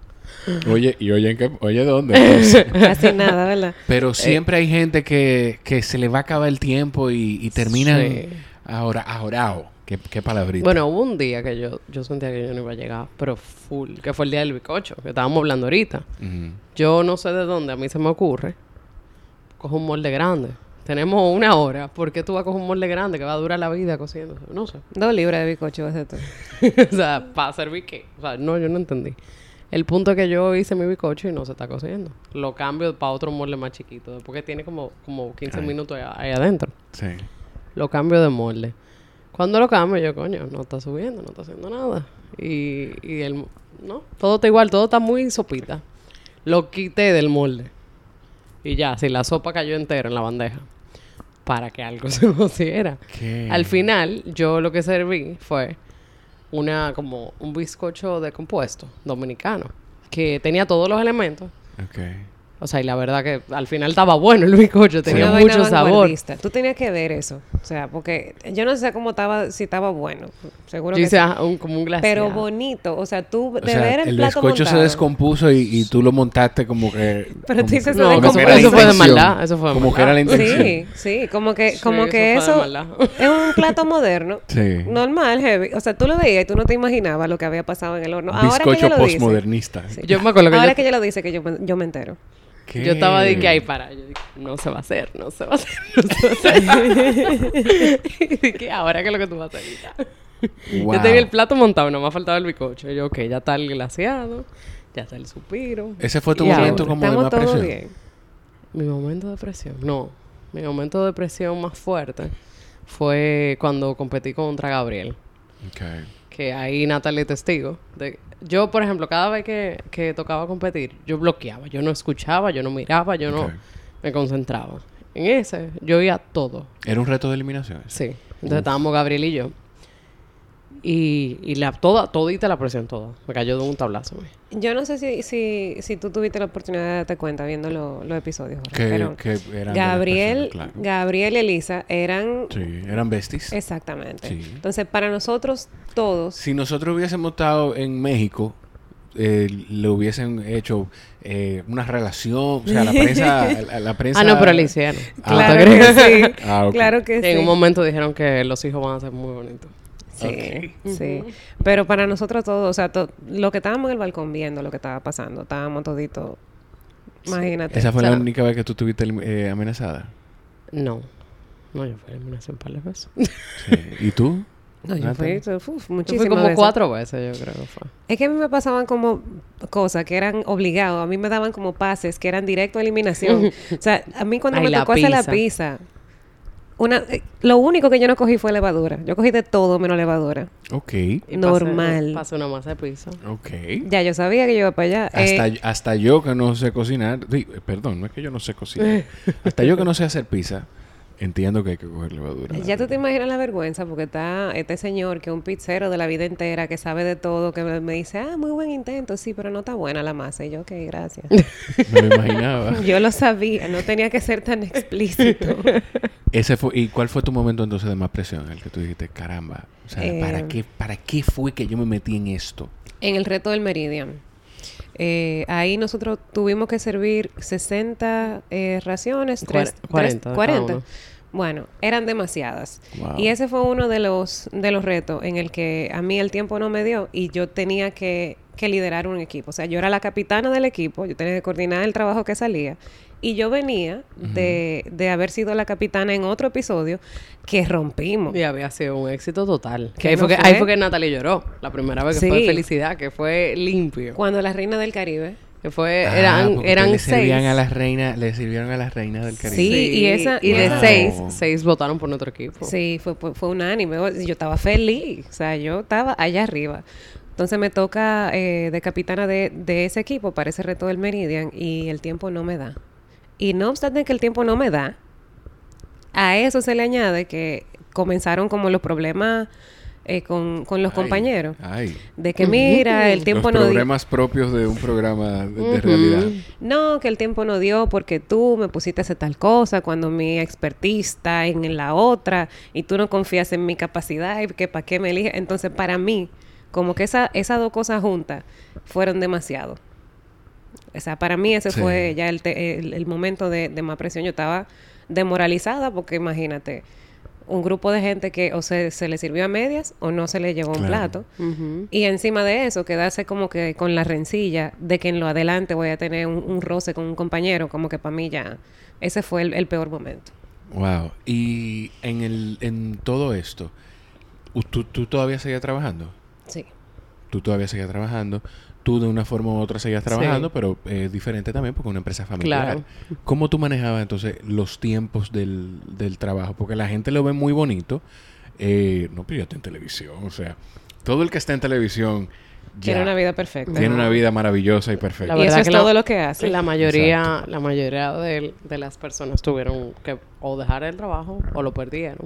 Oye, y oye, ¿en qué- oye, ¿dónde? Casi nada, ¿verdad? Pero siempre hay gente que, que se le va a acabar el tiempo y, y terminan Sí. ahora, ahorao. ¿Qué, qué palabrita? Bueno, hubo un día que yo, yo sentía que yo no iba a llegar, pero full, que fue el día del bicocho, que estábamos hablando ahorita. Yo no sé de dónde a mí se me ocurre. Cojo un molde grande. Tenemos una hora. ¿Por qué tú vas a coger un molde grande que va a durar la vida cociéndose? No sé. Dos libras de a hacer. o sea, ¿para servir qué? O sea, no, yo no entendí. El punto es que yo hice mi bizcocho y no se está cociendo. Lo cambio para otro molde más chiquito. Porque tiene como, como 15 Ay. minutos ahí, ahí adentro. Sí. Lo cambio de molde. Cuando lo cambio, yo, coño, no está subiendo, no está haciendo nada. Y, y el... No, todo está igual, todo está muy sopita. Lo quité del molde. Y ya, si la sopa cayó entera en la bandeja. Para que algo se cociera. ¿Qué? Al final, yo lo que serví fue una como un bizcocho de compuesto dominicano que tenía todos los elementos. O sea, y la verdad que al final estaba bueno el bizcocho, tenía mucho sabor. vanguardista. Tú tenías que ver eso. O sea, porque yo no sé cómo estaba, si estaba bueno. Seguro Yo que hice sí. un- como un glaseado. Pero bonito. O sea, tú O de sea, ver el, el plato bizcocho se descompuso y, y tú lo montaste como que... Pero tú dices No, eso, fue, era la eso fue de maldad. Eso fue de Como maldad. que era la intención. Sí, sí, como que, Sí, como que eso es un plato moderno, Sí. normal, heavy. O sea, tú lo veías y tú no te imaginabas lo que había pasado en el horno. Ahora que bizcocho postmodernista. Sí. Yo me acuerdo que ahora yo, que ella lo dice, que yo me entero. ¿Qué? yo estaba de que ahí para. Yo dije, no se va a hacer, no se va a hacer, no se va a hacer. y dije, ahora qué es lo que tú vas a hacer. Wow. Yo tenía el plato montado, no me faltaba el bizcocho. Y yo, ok, ya está el glaseado, ya está el suspiro. Ese fue tu Y momento ahora, como de más presión. bien. Mi momento de presión, no. Mi momento de presión más fuerte fue cuando competí contra Gabriel. Ok. Que ahí Natalie es testigo. De, yo, por ejemplo, cada vez que, que tocaba competir, yo bloqueaba. Yo no escuchaba, yo no miraba, yo no me concentraba. En ese, yo oía todo. Era un reto de eliminación. Sí. Entonces estábamos Gabriel y yo. Y, y la, toda, todita la presión, toda. Me cayó de un tablazo. Yo no sé si, si, si tú tuviste la oportunidad de darte cuenta viendo lo- los episodios. Jorge, Que, pero que eran de Gabriel, claro. Gabriel y Elisa eran... Sí, eran besties. Exactamente. Sí. Entonces, para nosotros todos... Si nosotros hubiésemos estado en México, eh, le hubiesen hecho eh, una relación, o sea, la prensa, la, la prensa. Ah, no, pero le hicieron. Ah, claro ¿te crees? que sí. Ah. Claro que sí. En un momento dijeron que los hijos van a ser muy bonitos. Sí, sí. Pero para nosotros todos, o sea, to- lo que estábamos en el balcón viendo lo que estaba pasando, estábamos toditos... Imagínate. Esa fue O sea- la única vez que tú estuviste eh, amenazada. No. No, yo fui a eliminación un par de veces. Sí. ¿Y tú? No, yo fui, uf, Yo fui muchísimas como veces. cuatro veces, yo creo que fue. Es que a mí me pasaban como cosas que eran obligados. A mí me daban como pases que eran directo a eliminación. o sea, a mí cuando Ay, me la tocó hacer la pizza. Una, eh, lo único que yo no cogí fue levadura. Yo cogí de todo menos levadura. Ok. Normal. Pasé una masa de pizza. Ok. Ya yo sabía que yo iba para allá. Hasta, Eh, hasta yo que no sé cocinar, perdón, no es que yo no sé cocinar, hasta yo que no sé hacer pizza, entiendo que hay que coger levadura. ya tú te imaginas la vergüenza porque está este señor que es un pizzero de la vida entera que sabe de todo, que me, me dice, ah, muy buen intento, sí, pero no está buena la masa. Y yo, ok, gracias. Me lo imaginaba. yo lo sabía, no tenía que ser tan explícito. Ese fue, ¿Y cuál fue tu momento entonces de más presión? El que tú dijiste, caramba, o sea, Eh, ¿para, qué, ¿para qué fue que yo me metí en esto? En el reto del Meridian. Eh, ahí nosotros tuvimos que servir 60 eh, raciones, Cuar- tres, 40 tres- de 40. Bueno, eran demasiadas. Wow. Y ese fue uno de los, de los retos en el que a mí el tiempo no me dio y yo tenía que que liderar un equipo. O sea, yo era la capitana del equipo, yo tenía que coordinar el trabajo que salía. Y yo venía de, de haber sido la capitana en otro episodio que rompimos. Y había sido un éxito total. ¿Qué Que ahí, no fue que, fue? ahí fue que Natalie lloró. La primera vez que fue felicidad, que fue limpio. Cuando la reina del Caribe. Que fue, Ah, eran, eran le seis. servían a las reinas, le sirvieron a las reinas del Caribe. Sí, y esa- y de seis, seis votaron por nuestro equipo. Sí, fue, fue, fue unánime. Yo estaba feliz. O sea, yo estaba allá arriba. Entonces me toca eh, de capitana de, de ese equipo para ese reto del Meridian y el tiempo no me da. Y no obstante que el tiempo no me da, a eso se le añade que comenzaron como los problemas eh, con, con los Ay, compañeros. Ay. De que mira, el tiempo los no dio. problemas propios de un programa de, realidad. No, que el tiempo no dio porque tú me pusiste a hacer tal cosa cuando mi expertise está en la otra y tú no confías en mi capacidad y que para qué me eliges. Entonces, para mí, como que esa, esas dos cosas juntas fueron demasiado. O sea, para mí ese Sí. fue ya el, te- el- el momento de, de más presión. Yo estaba demoralizada porque imagínate, un grupo de gente que o se, se le sirvió a medias o no se le llevó un plato. Y encima de eso, quedarse como que con la rencilla de que en lo adelante voy a tener un, un roce con un compañero, como que para mí ya, ese fue el, el peor momento. Wow. Y en el en todo esto, ¿tú, tú todavía seguías trabajando? Sí. Tú todavía seguías trabajando. Tú de una forma u otra seguías trabajando, pero es diferente también porque es una empresa familiar. Claro. ¿Cómo tú manejabas entonces los tiempos del, del trabajo? Porque la gente lo ve muy bonito. Eh, no, pero yo estoy en televisión. O sea, todo el que está en televisión ya Tiene una vida perfecta. tiene una vida maravillosa y perfecta. La y eso verdad es que la- todo lo que hace. La mayoría, Exacto. la mayoría de, de las personas tuvieron que o dejar el trabajo o lo perdieron.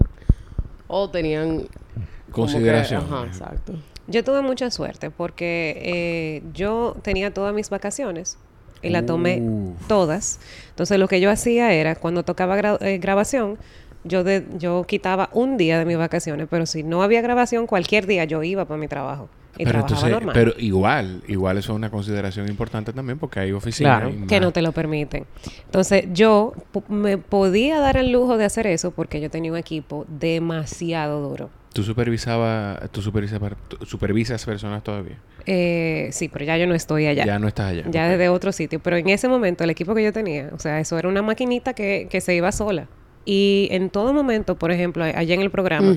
O tenían que- Consideración. ajá, exacto. Yo tuve mucha suerte porque eh, yo tenía todas mis vacaciones y las tomé Uf. todas. Entonces lo que yo hacía era, cuando tocaba gra- eh, grabación, yo, de, yo quitaba un día de mis vacaciones, pero si no había grabación, cualquier día yo iba para mi trabajo y Pero trabajaba entonces, normal. pero igual, igual eso es una consideración importante también porque hay oficinas. Claro. que no te lo permiten. Entonces, yo pu- me podía dar el lujo de hacer eso porque yo tenía un equipo demasiado duro. ¿Tú supervisaba, tú supervisas, tú supervisas personas todavía? Eh, sí, pero ya yo no estoy allá. Ya, no estás allá. Ya desde otro sitio. Pero en ese momento, el equipo que yo tenía, o sea, eso era una maquinita que, que se iba sola. Y en todo momento, por ejemplo, allá en el programa,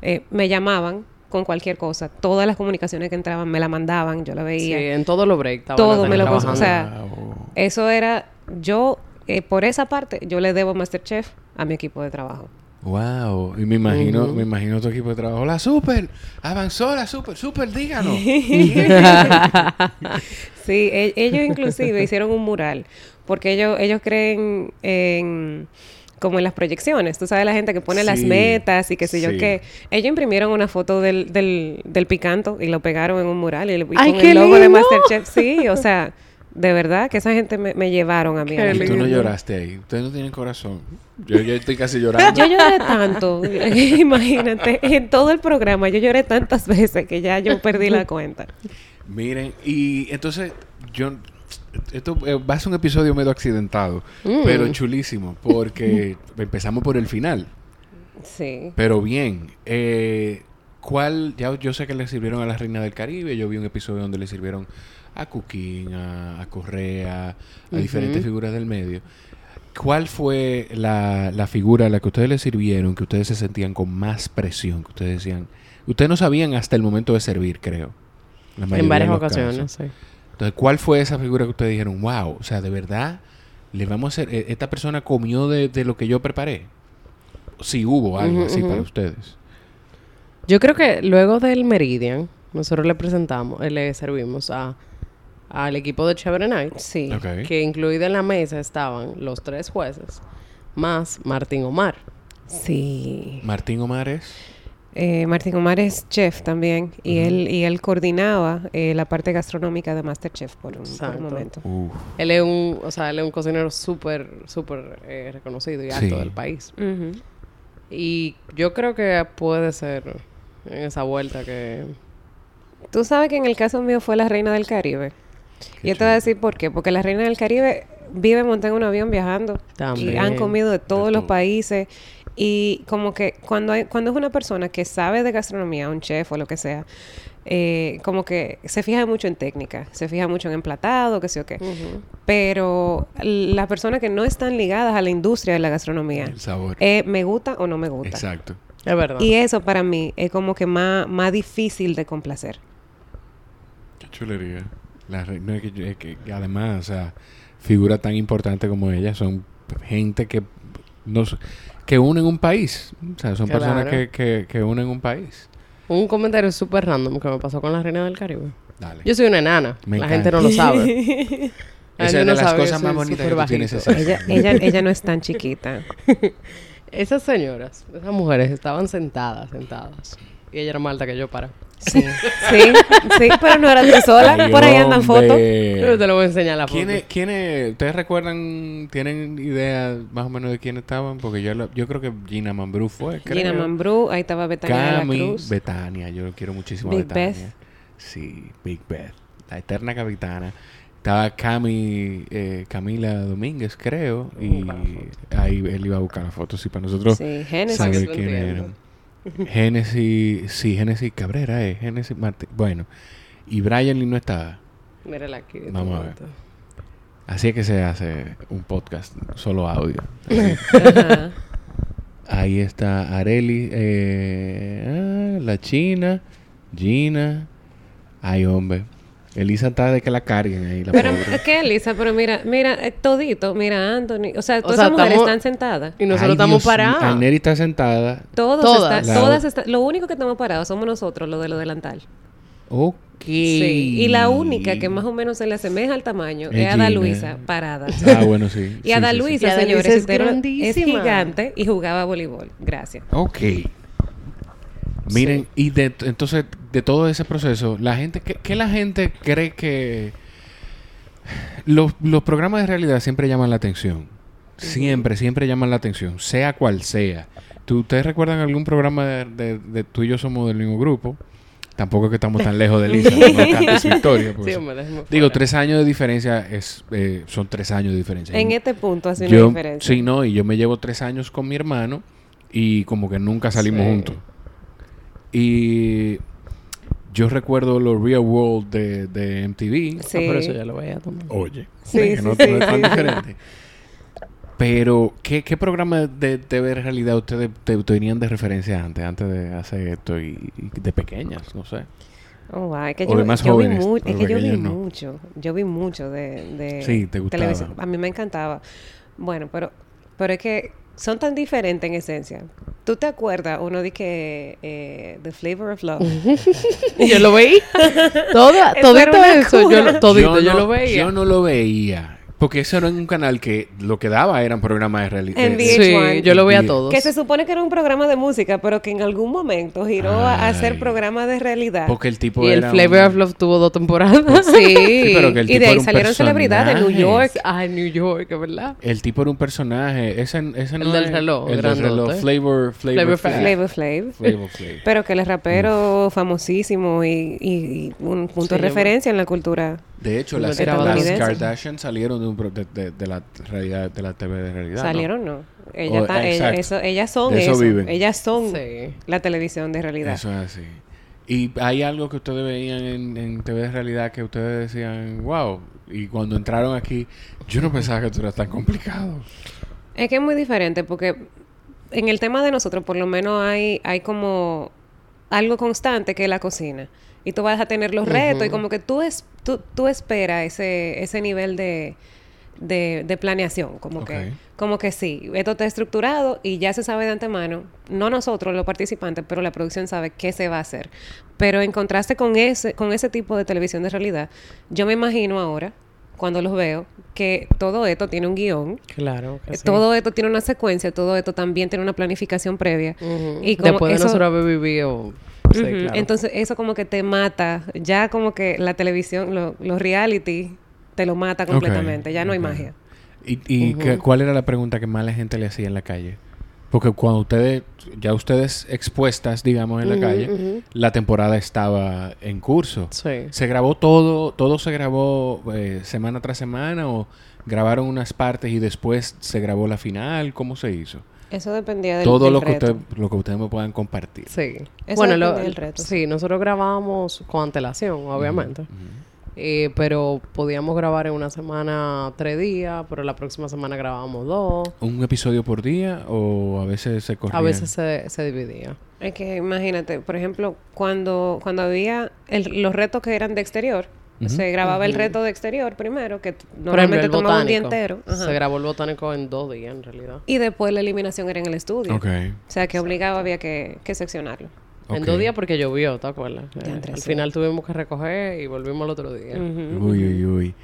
eh, me llamaban con cualquier cosa. Todas las comunicaciones que entraban me la mandaban, yo la Sí, veía. en todos los breaks. estaban Todo me lo o sea, Wow. Eso era, yo, eh, por esa parte, yo le debo Masterchef a mi equipo de trabajo. Wow. Y me imagino, Ujú. me imagino tu equipo de trabajo. La super, avanzó la super, super, díganos. Sí, e- ellos inclusive hicieron un mural, porque ellos, ellos creen en como en las proyecciones, tú sabes la gente que pone las metas y que sé yo qué. Ellos imprimieron una foto del, del, del picanto y lo pegaron en un mural y, ¡Ay, con qué el logo de lindo! Masterchef. Sí, o sea, de verdad que esa gente me, me llevaron a mí. a Qué la Y tú no lloraste ahí. Ustedes no tienen corazón. Yo, yo estoy casi llorando. Yo lloré tanto, imagínate, en todo el programa yo lloré tantas veces que ya yo perdí la cuenta. Miren, y entonces yo esto eh, va a ser un episodio medio accidentado, Mm. pero chulísimo, porque empezamos por el final. Sí. Pero bien, eh, ¿cuál? Ya yo sé que le sirvieron a la Reina del Caribe. Yo vi un episodio donde le sirvieron a Cooking, a, a Correa, a diferentes figuras del medio. ¿Cuál fue la, la figura a la que ustedes le sirvieron, que ustedes se sentían con más presión? Que ustedes decían, ustedes no sabían hasta el momento de servir, creo. En varias ocasiones, casos. sí. Entonces, ¿cuál fue esa figura que ustedes dijeron, wow, o sea, de verdad, le vamos a hacer, eh, esta persona comió de, de lo que yo preparé? Si hubo algo así para ustedes. Yo creo que luego del Meridian, nosotros le presentamos, eh, le servimos a al equipo de Chévere Night, Sí. Que incluido en la mesa estaban los tres jueces, más Martín Omar. Sí. Martín Omar es. Eh, Martín Omar es chef también y él y él coordinaba eh, la parte gastronómica de MasterChef por un, por un momento. Uf. Él es un, o sea, él es un cocinero súper, súper eh, reconocido y alto Sí. del país. Y yo creo que puede ser en esa vuelta que... Tú sabes que en el caso mío fue la reina del Caribe. Qué Yo te voy a decir por qué. Porque la reina del Caribe vive montada en un avión viajando. Y También. han comido de todos los todo. países. Y como que cuando, hay, cuando es una persona que sabe de gastronomía, un chef o lo que sea, eh, como que se fija mucho en técnica, se fija mucho en emplatado, qué sé yo qué. Pero las personas que no están ligadas a la industria de la gastronomía, El sabor. eh, me gusta o no me gusta. Exacto. Es verdad. Y eso para mí es como que más, más difícil de complacer. Qué chulería. La re- no, es que, es que además, o sea, figuras tan importantes como ella son gente que nos que unen un país. O sea, son personas Claro. que, que, que unen un país. Un comentario súper random que me pasó con la reina del Caribe. Dale. Yo soy una enana. Me la encanta. gente no lo sabe. Esa es de no las sabe, cosas más bonitas que tú tienes esa- Ella, ella, ella no es tan chiquita. Esas señoras, esas mujeres estaban sentadas, sentadas. Y ella era más alta que yo para. Sí, sí, sí, pero no eras tú sola. Ay, Por ahí andan fotos. Yo te lo voy a enseñar la foto. ¿Quiénes, quiénes, ustedes recuerdan, tienen idea más o menos de quiénes estaban? Porque yo, la- yo creo que Gina Mambrú fue, creo. Gina Mambrú, ahí estaba Betania de la Cami, Cruz. Betania, yo quiero muchísimo a Big Betania. Beth. Sí, Big Beth, la eterna capitana. Estaba Cami, eh, Camila Domínguez, creo, y ahí él iba a buscar la foto, sí, para nosotros Sí, Génesis. saber quién eran. Génesis, sí, Génesis Cabrera, eh, Génesis Bueno, y Brian Lee no estaba. Mírala aquí. de Vamos a momento. Así es que se hace un podcast, solo audio. Ahí está Areli, eh, ah, la China, Gina. Ay, hombre. Elisa está de que la carguen ahí, la Pero, pobre. que Elisa, pero mira, mira, eh, todito, mira Anthony. O sea, todas sea, esas mujeres estamos- están sentadas. Y nosotros Ay, estamos Dios parados. Aineri está sentada. Todos Todas. están, La- todas están, lo único que estamos parados somos nosotros, lo de lo delantal. Ok. Sí. Y la única que más o menos se le asemeja al tamaño Es es Ada. Luisa, parada. Ah, bueno, sí. Y Sí, Ada sí, sí. Luisa, Ada señores, Luisa es usted no- es grandísima. gigante y jugaba voleibol. Gracias. Ok. Miren, y de, entonces, de todo ese proceso, la gente, ¿qué, qué la gente cree que... Los, los programas de realidad siempre llaman la atención. Siempre, siempre llaman la atención, sea cual sea. ¿Tú, ¿Ustedes recuerdan algún programa de, de- de tú y yo somos del mismo grupo? Tampoco que estamos tan lejos de Lisa, no pues. Sí, Digo, tres años de diferencia es, eh, son tres años de diferencia. En Y- este punto hace una yo, diferencia. Sí, no, y yo me llevo tres años con mi hermano y como que nunca salimos Sí. juntos. Y yo recuerdo los Real World de, de MTV. Sí. Ah, por eso ya lo veía también. Oye, Sí, que sí, no, sí, no es tan diferente. Pero, ¿qué, qué programa de TV de realidad ustedes te, tenían de referencia antes, antes de hacer esto y, y de pequeñas? No sé. Oh, wow. Es que O yo, de más yo vi mu- es que yo vi no. mucho. Yo vi mucho de, de Sí, te gustaba. televisión. A mí me encantaba. Bueno, pero, pero es que son tan diferentes en esencia. ¿Tú te acuerdas uno de que eh, The Flavor of Love? yo lo veía. Toda, Eso todito eso, yo, todito, yo, no, lo veía. Yo no lo veía. Porque eso era un canal que lo que daba eran programas de realidad. En de- VH1. Sí, yo lo veía Bien. todos. que se supone que era un programa de música, pero que en algún momento giró a, a Ay. hacer programas de realidad. Porque el tipo Y el era Flavor un- of Love tuvo dos temporadas. Sí, pero que el y tipo de ahí salieron celebridades de New. York. ah, en New York, es verdad. El tipo era un personaje. Ese, ese no del es- reloj, El del reloj. Flavor, flavor, Flavor Flav. Flavor Flav. Flavor Flav. Pero que él es rapero famosísimo y, y- y un punto Sí, de yo- referencia en la cultura. De hecho, las, las Kardashian salieron de, un pro- de, de- de la realidad, de la TV de realidad. ¿Salieron? No. Ella Oh, está- ella- exacto. eso- ellas son De eso eso. viven. Ellas son Sí. la televisión de realidad. Eso es así. Y hay algo que ustedes veían en, en TV de realidad que ustedes decían, wow. Y cuando entraron aquí, yo no pensaba que esto era tan complicado. Es que es muy diferente porque en el tema de nosotros por lo menos hay, hay como algo constante que es la cocina. Y tú vas a tener los retos y como que tú, es, tú, tú esperas ese, ese nivel de, de, de planeación. Como, que, como que sí, esto está estructurado y ya se sabe de antemano, no nosotros los participantes, pero la producción sabe qué se va a hacer. Pero en contraste con ese, con ese tipo de televisión de realidad, yo me imagino ahora, cuando los veo, que todo esto tiene un guion Claro. que sí. Todo esto tiene una secuencia, todo esto también tiene una planificación previa. Ujú. Y como Después de eso- nosotros haber vivido. Sí, Ujú. claro. Entonces, eso como que te mata. Ya como que la televisión, lo- los reality, te lo mata completamente. Ya no hay magia. ¿Y, y qué- cuál era la pregunta que más la gente le hacía en la calle? Porque cuando ustedes, ya ustedes expuestas, digamos, en la calle, la temporada estaba en curso. Sí. ¿Se grabó todo? ¿Todo se grabó eh, semana tras semana? ¿O grabaron unas partes y después se grabó la final? ¿Cómo se hizo? Eso dependía del, Todo del lo que, usted, lo que ustedes me puedan compartir. Sí. Eso bueno, lo- del reto. sí, nosotros grabábamos con antelación, obviamente. Eh, pero podíamos grabar en una semana tres días, pero la próxima semana grabábamos dos. ¿Un episodio por día o a veces se corría? A veces se, se dividía. Es que imagínate, por ejemplo, cuando, cuando había el- los retos que eran de exterior, se grababa el reto de exterior primero, que ejemplo, normalmente tomaba un día entero. Ajá. Se grabó el botánico en dos días, en realidad. Y después la eliminación era en el estudio. Ok. O sea, que obligaba, había que, que seccionarlo. En dos días porque llovió, ¿te acuerdas? Eh, al sí. final tuvimos que recoger y volvimos al otro día. Uy, uy, uy.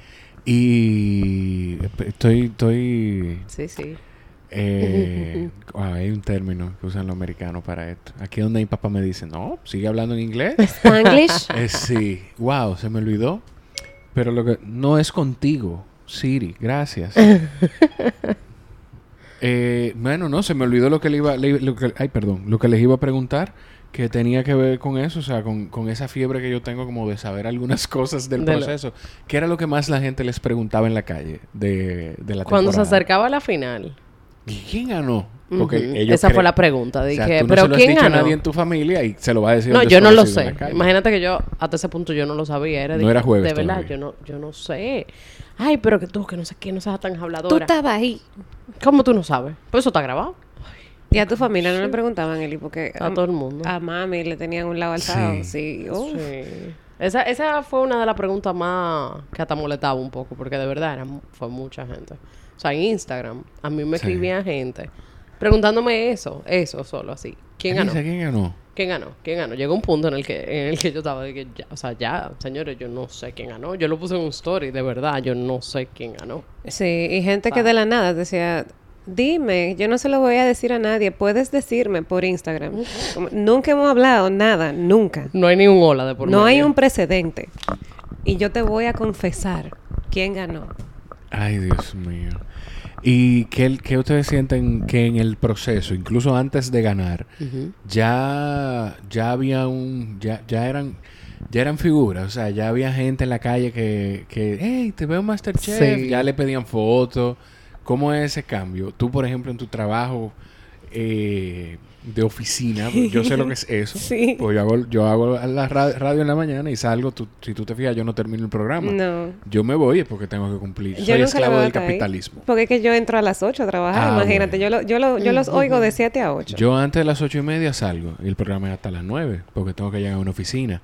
Y estoy, estoy Sí, sí. Eh, hay un término que usan los americanos para esto. Aquí donde mi papá me dice, no, sigue hablando en inglés. Spanglish. Eh, sí, wow, se me olvidó. Pero lo que no es contigo, Siri, gracias. Eh, bueno, no, se me olvidó lo que le iba, le- lo que- ay, perdón, lo que les iba a preguntar que tenía que ver con eso, o sea, con, con esa fiebre que yo tengo como de saber algunas cosas del De lo- proceso. ¿Qué era lo que más la gente les preguntaba en la calle de, de la Cuando se acercaba a la final. ¿Quién ganó? Porque ellos Esa fue la pregunta. o sea, Dije, tú no pero se lo has ¿quién dicho ganó? a nadie en tu familia y se lo va a decir a No, yo no lo sé. Imagínate que yo, hasta ese punto, yo no lo sabía. Era de, No era jueves De verdad, yo no, yo no sé. Ay, pero que tú, que no sé qué, no seas tan Tú habladora. estabas ahí. ¿Cómo tú no sabes? Pues eso está grabado. Y a tu familia no le preguntaban, Eli, porque A todo el mundo. a mami le tenían un lado alzado. Sí. Sí. Sí. Esa, esa fue una de las preguntas más que hasta molestaba un poco, porque de verdad era, fue mucha gente. O sea, en Instagram, a mí me Sí. escribía gente preguntándome eso, eso solo así. ¿Quién ganó? ¿Quién ganó? ¿Quién ganó? ¿Quién ganó? Llegó un punto en el que, en el que yo estaba de que ya, o sea, ya, señores, yo no sé quién ganó. Yo lo puse en un story, de verdad, yo no sé quién ganó. Sí, y gente que de la nada decía, dime, yo no se lo voy a decir a nadie, puedes decirme por Instagram. Como, nunca hemos hablado, nada, nunca. No hay ni un hola de por no hay un precedente. Y yo te voy a confesar quién ganó. Ay, Dios mío. ¿Y qué, qué ustedes sienten que en el proceso, incluso antes de ganar, ya, ya había un... Ya, ya eran... Ya eran figuras, o sea, ya había gente en la calle que, que hey, te veo Masterchef, Sí. ya le pedían fotos. ¿Cómo es ese cambio? Tú, por ejemplo, en tu trabajo eh, de oficina, yo sé lo que es eso. Sí. Pues yo hago, yo hago la ra- radio en la mañana y salgo, tú- si tú te fijas, yo no termino el programa. No. Yo me voy es porque tengo que cumplir. Yo Soy esclavo del capitalismo. Porque es que yo entro a las 8 a trabajar, Ah, imagínate. Yo, lo- yo, lo- yo los oigo de 7 a 8. Yo antes de las ocho y media salgo y el programa es hasta las nueve porque tengo que llegar a una oficina.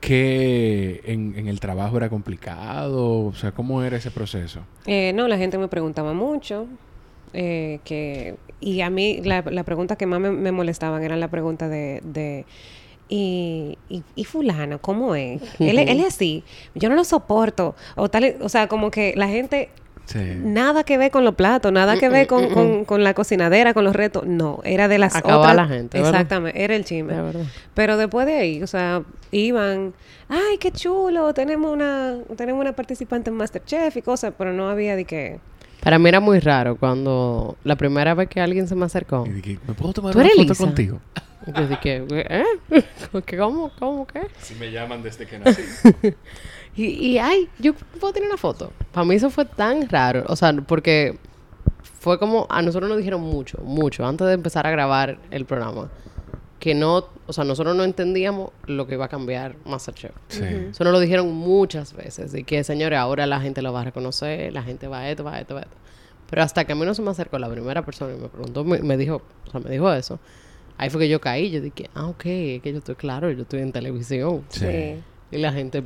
Que en, en el trabajo era complicado, o sea, ¿cómo era ese proceso? Eh, no, la gente me preguntaba mucho. Eh, que, y a mí la, la pregunta que más me, me molestaban era la pregunta de... de y, y, y fulano, ¿cómo es? él, es- él es así. Yo no lo soporto. O, tal, o sea, como que la gente... Sí. Nada que ver con los platos, nada que ver con, con- con la cocinadera, con los retos. No, era de las Acababa otras... la gente, ¿verdad? Exactamente, era el chisme. De. Pero después de ahí, o sea, iban, ay, qué chulo, tenemos una, tenemos una participante en Masterchef y cosas, pero no había de que... Para mí era muy raro cuando la primera vez que alguien se me acercó. Y dije, ¿me puedo tomar ¿Tú una eres foto Lisa? contigo? Yo dije, ¿eh? ¿Qué, ¿Cómo? ¿Cómo qué? Si me llaman desde que nací. Y, y ay, yo puedo tener una foto. Para mí eso fue tan raro. O sea, porque fue como, a nosotros nos dijeron mucho, mucho, antes de empezar a grabar el programa. Que no, o sea, nosotros no entendíamos lo que iba a cambiar Masterchef. Sí. Eso nos lo dijeron muchas veces. Y que, señores, ahora la gente lo va a reconocer, la gente va a esto, va a esto, va a esto. Pero hasta que a mí no se me acercó la primera persona y me preguntó, me, me dijo, o sea, me dijo eso. Ahí fue que yo caí. Yo dije, ah, ok, es que yo estoy claro, yo estoy en televisión. Sí. Y la gente,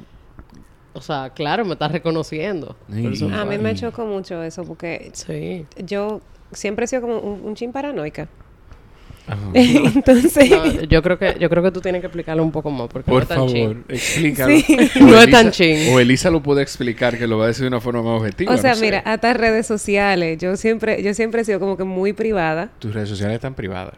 o sea, claro, me está reconociendo. A mí me chocó mucho eso porque Sí. yo siempre he sido como un, un chin paranoica. Entonces, No, yo creo que yo creo que tú tienes que explicarlo un poco más porque no Por es tan favor, chin. explícalo. Sí. No es tan chin. O Elisa lo puede explicar, que lo va a decir de una forma más objetiva. o sea, no sé. mira, hasta redes sociales, yo siempre, yo siempre he sido como que muy privada. Tus redes sociales están privadas.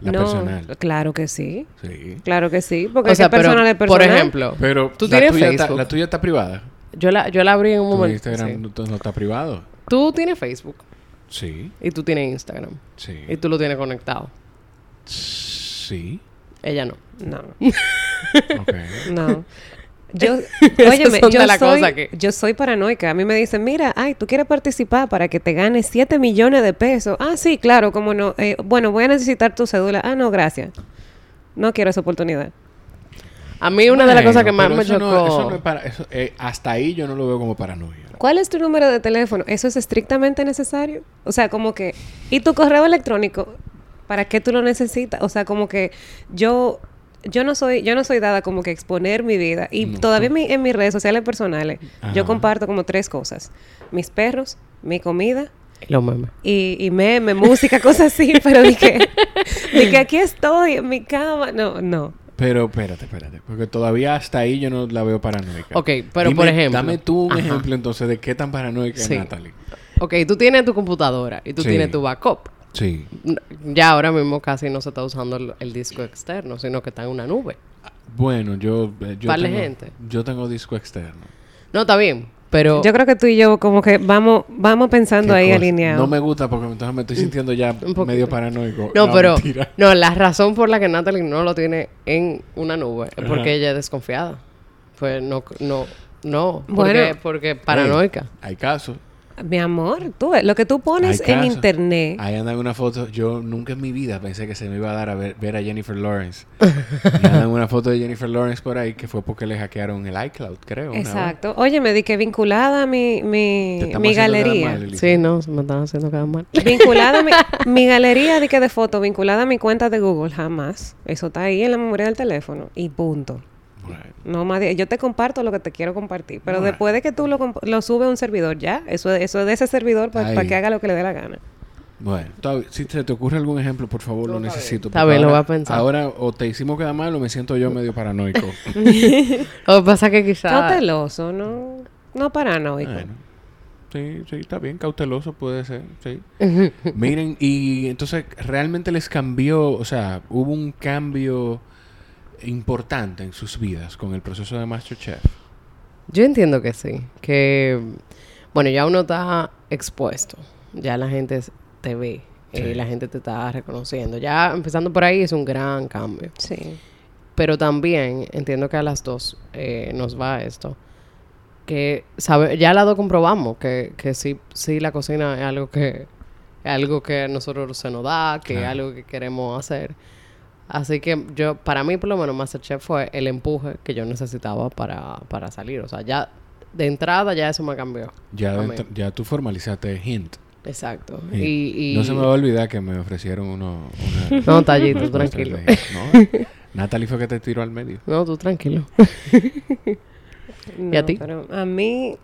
La no, personal. claro que sí, Sí. claro que sí, porque O sea, pero, personal es por personal. ejemplo, Pero Tú la tienes tuya está- Facebook. la tuya está privada. yo la, yo la abrí en un Tu momento. Instagram sí. no, no está privado. Tú tienes Facebook Sí, y tú tienes Instagram sí. y tú lo tienes conectado. Sí. Ella no. No, Ok. no. Yo, óyeme, yo la soy, cosa que- yo soy paranoica. A mí me dicen, mira, ay, tú quieres participar para que te ganes 7 millones de pesos. Ah, sí, claro, cómo no. Eh, bueno, voy a necesitar tu cédula. Ah, no, gracias. No quiero esa oportunidad. A mí una de las cosas que más me eso chocó... no- eso no es para- eso, eh, hasta ahí yo no lo veo como paranoia. ¿Cuál es tu número de teléfono? ¿Eso es estrictamente necesario? O sea, como que... ¿Y tu correo electrónico? ¿Para qué tú lo necesitas? O sea, como que yo... Yo no soy, yo no soy dada como que exponer mi vida. Y No, todavía mi- en mis redes sociales personales, yo comparto como tres cosas. Mis perros, mi comida Los memes. y, y meme, música, cosas así, pero dije, que aquí estoy en mi cama. No, no. Pero espérate, espérate. Porque todavía hasta ahí yo no la veo paranoica. Ok, pero Dime- por ejemplo... Dame tú un Ajá. ejemplo entonces de qué tan paranoica Sí. es Natalie. Ok, tú tienes tu computadora y tú Sí. tienes tu backup. Sí. Ya ahora mismo casi no se está usando el, el disco externo, sino que está en una nube. Bueno, yo... eh, yo tengo, gente. Yo tengo disco externo. No, está bien, pero... Yo creo que tú y yo como que vamos, vamos pensando ¿Qué ahí alineados. No me gusta porque entonces me estoy sintiendo ya medio paranoico. No, pero... mentira. No, la razón por la que Natalie no lo tiene en una nube es porque Ajá. ella es desconfiada. Pues no... No, no. Bueno. porque, porque paranoica. Hay casos. Mi amor, tú, ves, lo que tú pones en internet. Ahí andan una foto. Yo nunca en mi vida pensé que se me iba a dar a ver, ver a Jennifer Lawrence. y andan una foto de Jennifer Lawrence por ahí que fue porque le hackearon el iCloud, creo. Exacto. Oye, me di que vinculada a mi, mi, mi galería. mal. Sí, no, se me están haciendo cada mal. vinculada a mi, mi galería de que de fotos, vinculada a mi cuenta de Google, jamás. Eso está ahí en la memoria del teléfono. Y punto. No más de- yo te comparto lo que te quiero compartir, pero después de que tú lo, comp- lo subes a un servidor, ya, eso, eso es de ese servidor para que haga lo que le dé la gana. Bueno, si se te ocurre algún ejemplo, por favor, lo necesito. Está bien, lo ahora- voy a pensar. Ahora o te hicimos quedar mal o me siento yo medio paranoico. Que pasa que quizás... Cauteloso, no, no paranoico. Bueno, sí, sí, está bien, cauteloso puede ser, sí. Miren, y entonces realmente les cambió, o sea, hubo un cambio importante en sus vidas con el proceso de MasterChef. Yo entiendo que sí. Que, bueno, ya uno está expuesto. Ya la gente te ve. eh, Sí. la gente te está reconociendo. Ya empezando por ahí es un gran cambio. Sí. Pero también entiendo que a las dos eh, nos va esto. Que sabe, ya las dos comprobamos que, que sí, sí la cocina es algo que es algo que a nosotros se nos da, que es algo que queremos hacer. Así que yo, para mí por lo menos Masterchef fue el empuje que yo necesitaba para, para salir. O sea, ya de entrada ya eso me cambió. Ya, ya tú formalizaste Hint. Exacto. Y Y, y- No se me va a olvidar que me ofrecieron uno, una... No, tallito, una tranquilo. No, Natalie fue que te tiró al medio. No, tú tranquilo. No, a ti? Pero a mí,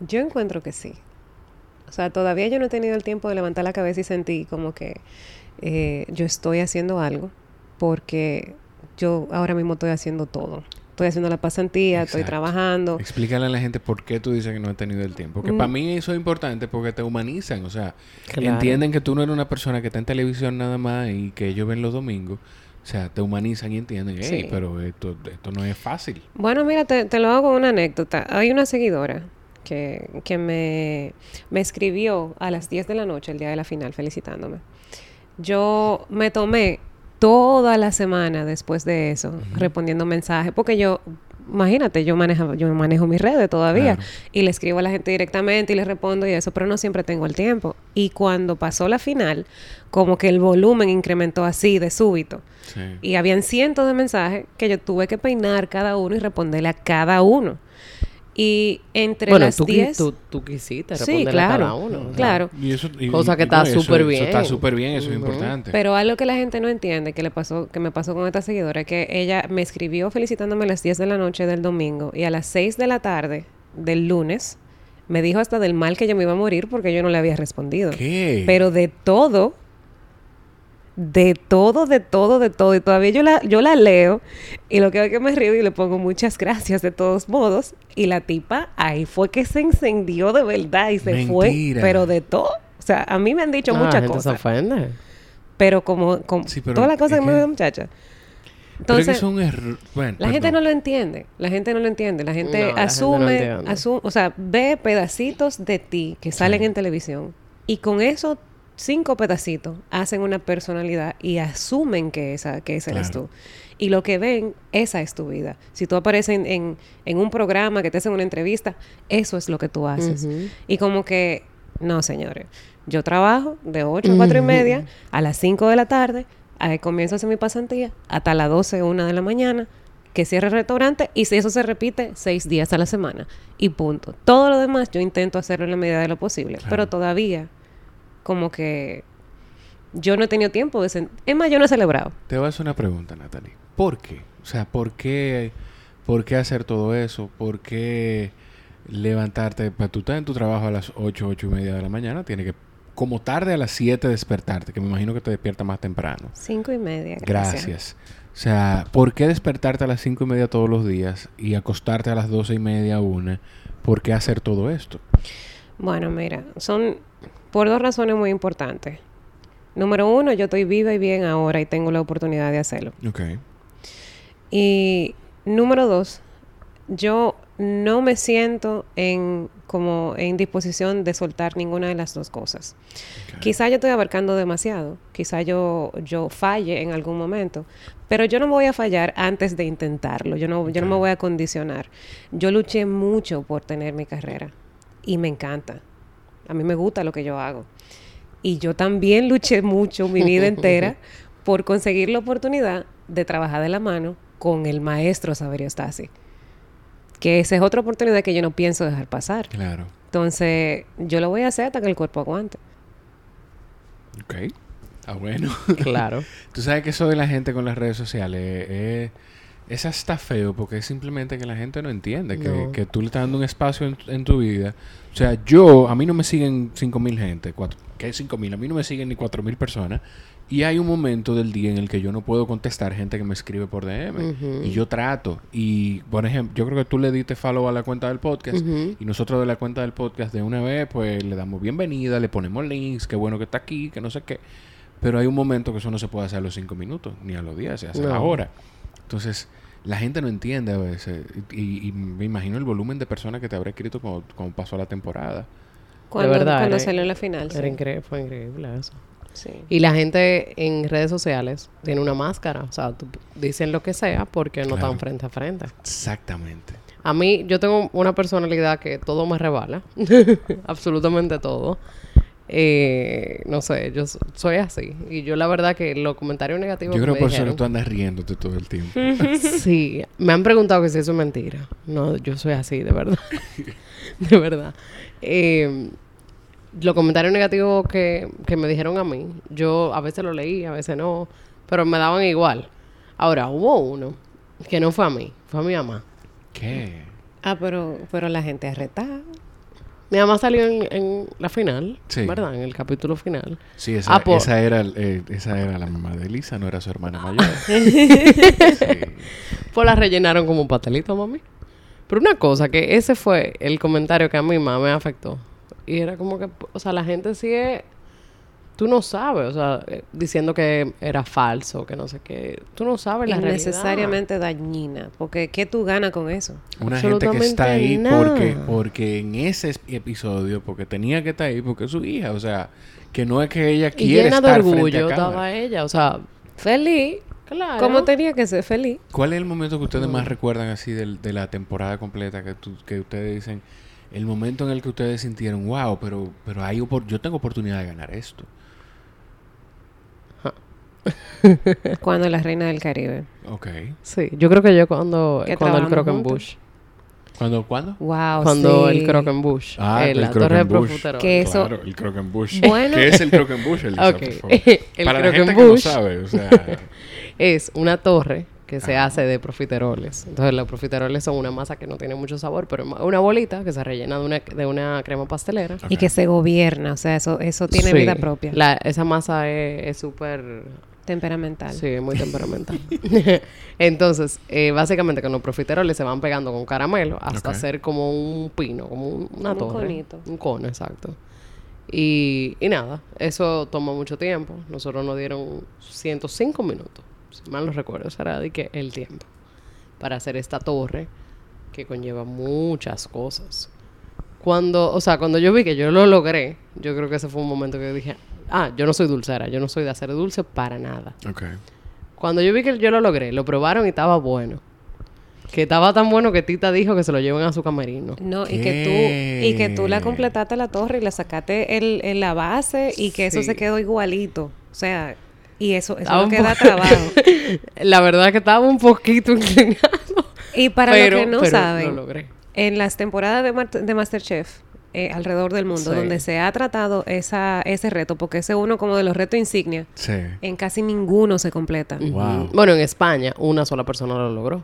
yo encuentro que sí. O sea, todavía yo no he tenido el tiempo de levantar la cabeza y sentir como que eh, yo estoy haciendo algo porque yo ahora mismo estoy haciendo todo. Estoy haciendo la pasantía, estoy trabajando. Explícale a la gente por qué tú dices que no has tenido el tiempo. Que Mm. para mí eso es importante porque te humanizan. O sea, Claro. entienden que tú no eres una persona que está en televisión nada más y que ellos ven los domingos. O sea, te humanizan y entienden, hey, Sí. pero esto, esto no es fácil. Bueno, mira, te, te lo hago con una anécdota. Hay una seguidora que, que me, me escribió a las 10 de la noche, el día de la final, felicitándome. Yo me tomé toda la semana después de eso, respondiendo mensajes, porque yo, imagínate, yo manejo, yo manejo mis redes todavía, Claro. y le escribo a la gente directamente y le respondo y eso, pero no siempre tengo el tiempo. Y cuando pasó la final, como que el volumen incrementó así de súbito. Sí. Y habían cientos de mensajes que yo tuve que peinar cada uno y responderle a cada uno. Y entre bueno, las tú, qui- 10... tú, tú quisiste Sí, responderle claro, a cada uno. o sea. claro. Y eso, y- Cosa que y está no, eso- súper Eso bien. está súper bien, eso es importante. Pero algo que la gente no entiende, que le pasó, que me pasó con esta seguidora, es que ella me escribió felicitándome a las 10 de la noche del domingo y a las 6 de la tarde del lunes me dijo hasta del mal que yo me iba a morir porque yo no le había respondido. ¿Qué? Pero de todo, de todo, de todo, de todo. Y todavía yo la, yo la leo y lo que es que me río y le pongo muchas gracias de todos modos. Y la tipa ahí fue que se encendió de verdad y se fue, Mentira. pero de todo. O sea, a mí me han dicho Ah, la muchas gente cosas. se ofende. Pero como, como Sí, pero todas las cosas es que me dice muchacha. Pero es que Entonces, es un error. Bueno, la gente no lo entiende. La gente no lo entiende. La gente No, la gente no asume, entiende. asu- o sea, ve pedacitos de ti que salen en televisión y con eso cinco pedacitos hacen una personalidad y asumen que esa, que esa eres Claro. tú. Y lo que ven, esa es tu vida. Si tú apareces en, en, en un programa, que te hacen una entrevista, eso es lo que tú haces. Y como que, no, señores, yo trabajo de 8 a 4 y media, a las 5 de la tarde, a- comienzo a hacer mi pasantía, hasta las 12, 1 de la mañana, que cierre el restaurante, y si eso se repite, seis días a la semana. Y punto. Todo lo demás yo intento hacerlo en la medida de lo posible, Claro. pero todavía, como que yo no he tenido tiempo de... Es más, yo no he celebrado. Te voy a hacer una pregunta, Natalie. ¿Por qué? O sea, ¿por qué, por qué hacer todo eso? ¿Por qué levantarte? Pues tú estás en tu trabajo a las 8, 8 y media de la mañana. Tienes que, como tarde a las 7, despertarte. Que me imagino que te despiertas más temprano. Cinco y media. Gracias. Gracias. O sea, ¿por qué despertarte a las 5 y media todos los días y acostarte a las 12 y media, una? ¿Por qué hacer todo esto? Bueno, mira, son por dos razones muy importantes. Número uno, yo estoy viva y bien ahora y tengo la oportunidad de hacerlo. Ok. Y número dos, yo no me siento en como en disposición de soltar ninguna de las dos cosas. Quizá yo estoy abarcando demasiado, quizá yo, yo falle en algún momento, pero yo no me voy a fallar antes de intentarlo, yo no, yo no me voy a condicionar. Yo luché mucho por tener mi carrera y me encanta. A mí me gusta lo que yo hago. Y yo también luché mucho mi vida entera por conseguir la oportunidad de trabajar de la mano con el maestro Saverio Stasi. Que esa es otra oportunidad que yo no pienso dejar pasar. Claro. Entonces, yo lo voy a hacer hasta que el cuerpo aguante. Ok. Ah, bueno. Claro. Tú sabes que eso de la gente con las redes sociales eh, es hasta feo porque es simplemente que la gente no entiende que, No. que tú le estás dando un espacio en, en tu vida. O sea, yo, a mí no me siguen 5.000 gente. Cuatro, ¿Qué es 5.000? A mí no me siguen ni 4.000 personas. Y hay un momento del día en el que yo no puedo contestar gente que me escribe por DM. Y yo trato. Y, por ejemplo, yo creo que tú le diste follow a la cuenta del podcast. Y nosotros de la cuenta del podcast de una vez, pues le damos bienvenida, le ponemos links, qué bueno que está aquí, que no sé qué. Pero hay un momento que eso no se puede hacer a los cinco minutos, ni a los días, se hace a la hora. Entonces, la gente no entiende a veces. Y, y me imagino el volumen de personas que te habrá escrito cuando, cuando pasó la temporada. Cuando, verdad, cuando era- salió la final. Era sí. increíble, fue increíble eso. Sí. Y la gente en redes sociales tiene una máscara. O sea, tú- dicen lo que sea porque no Claro. están frente a frente. Exactamente. A mí, yo tengo una personalidad que todo me rebala. Absolutamente todo. Eh, no sé, yo so- soy así. Y yo la verdad que los comentarios negativos Yo que creo me por eso que tú andas riéndote todo el tiempo. Sí, me han preguntado que si eso es mentira. No, yo soy así, de verdad. de verdad. Eh, los comentarios negativos que, que me dijeron a mí, yo a veces los leí, a veces no, pero me daban igual. Ahora, hubo uno que no fue a mí, fue a mi mamá. ¿Qué? Ah, pero, pero la gente arretada. Mi mamá salió en, en la final, Sí. ¿verdad? En el capítulo final. Sí, esa, Ah, por- esa, era, eh, esa era la mamá de Elisa, no era su hermana mayor. Sí. Pues la rellenaron como un pastelito, mami. Pero una cosa, que ese fue el comentario que a mí más me afectó. Y era como que, o sea, la gente sigue... Tú no sabes, o sea, eh, diciendo que era falso, que no sé qué. Tú no sabes la realidad. Innecesariamente dañina. Porque ¿qué tú ganas con eso? Una gente que está ahí porque, porque en ese es- episodio, porque tenía que estar ahí, porque es su hija. O sea, que no es que ella Y quiere llena de estar frente orgullo estaba ella, o sea, Feliz. claro. Como tenía que ser feliz. ¿Cuál es el momento que ustedes más recuerdan así del- de, la temporada completa? Que, tú- que ustedes dicen, el momento en el que ustedes sintieron, wow, pero, pero hay opor- yo tengo oportunidad de ganar esto. Cuando la reina del Caribe. Ok. Sí, yo creo que yo cuando, cuando el Croquembush. ¿Cuándo? ¿Cuándo? Wow, Cuando sí. el Croquembush. Ah, el la torre de. Profutero. Que eso- Claro, el Croquembush. Bueno. ¿Qué es el Croquembush, Elisa, Ok. por favor? El Para la gente que no sabe, o sea... Es una torre que se hace de profiteroles. Entonces los profiteroles son una masa que no tiene mucho sabor, pero una bolita que se rellena de una, de una crema pastelera. Y que se gobierna. O sea, eso, eso tiene Sí. vida propia. La- esa masa es es súper... Temperamental. Sí, es muy temperamental. Entonces, eh, básicamente con los profiteroles se van pegando con caramelo hasta hacer como un pino, como un- una Como un torre. conito. Un cono, exacto. Y, y nada, eso toma mucho tiempo. Nosotros nos dieron 105 minutos, si mal no recuerdo, será de que el tiempo, para hacer esta torre que conlleva muchas cosas. Cuando, o sea, cuando yo vi que yo lo logré, yo creo que ese fue un momento que dije, ah, yo no soy dulcera, yo no soy de hacer dulce para nada. Ok. Cuando yo vi que yo lo logré, lo probaron y estaba bueno. Que estaba tan bueno que Tita dijo que se lo lleven a su camerino. No, y que tú, y que tú la completaste la torre y le sacaste el, el- la base y que eso se quedó igualito. O sea, y eso, eso no queda trabajo. La verdad que estaba un poquito inclinado. Y para pero, los que no pero saben, lo logré. en las temporadas de, Mar- de Masterchef eh, alrededor del mundo, Sí. donde se ha tratado esa, ese reto, porque ese es uno como de los retos insignia, Sí. en casi ninguno se completa. Wow. Bueno, en España una sola persona lo logró.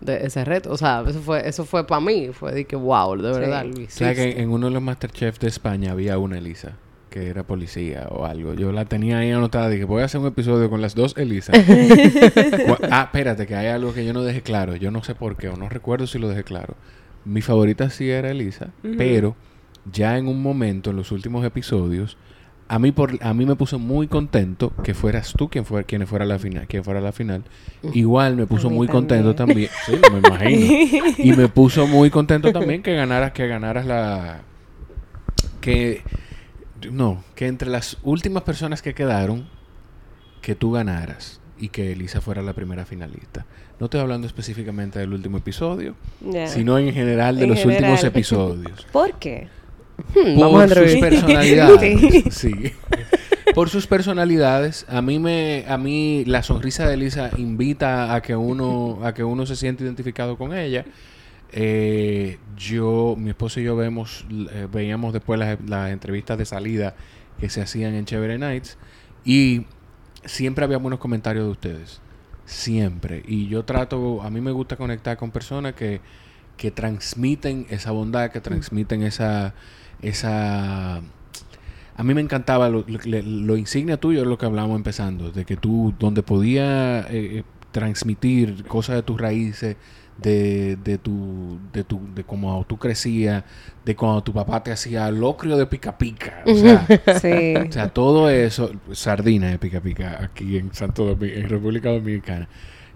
De ese reto. O sea, eso fue, eso fue para mí. Fue de que, wow, de verdad, lo O sea que en uno de los Masterchef de España había una Elisa que era policía o algo. Yo la tenía ahí anotada. Dije, voy a hacer un episodio con las dos Elisas. Ah, espérate, que hay algo que yo no dejé claro. Yo no sé por qué, o no recuerdo si lo dejé claro. Mi favorita sí era Elisa, pero ya en un momento, en los últimos episodios, a mí, por, a mí me puso muy contento que fueras tú quien fuera, quien fuera a la final. Quien fuera la final. Igual me puso muy también. contento también. Sí, no me imagino. Y me puso muy contento también que ganaras, que ganaras la... Que... No, que entre las últimas personas que quedaron, que tú ganaras y que Elisa fuera la primera finalista. No estoy hablando específicamente del último episodio, sino en general de En los últimos general. evoluciones. ¿Por qué? Hmm, vamos a Por sus personalidades. sí. Por sus personalidades, a mí me, a mí la sonrisa de Elisa invita a que uno, a que uno se siente identificado con ella. Eh, yo, mi esposo y yo vemos, eh, veíamos después las, las entrevistas de salida que se hacían en Chévere Nights y siempre había buenos comentarios de ustedes. Siempre. Y yo trato, a mí me gusta conectar con personas que, que transmiten esa bondad, que transmiten esa, esa... A mí me encantaba lo, lo, lo insignia tuyo, lo que hablábamos empezando, de que tú, donde podía eh, eh, transmitir cosas de tus raíces, de, de tu, de tu, de cómo tú crecías, de cuando tu papá te hacía locrio de pica pica, o sea, Sí. o sea, todo eso, sardina de pica pica aquí en Santo Domingo, en República Dominicana.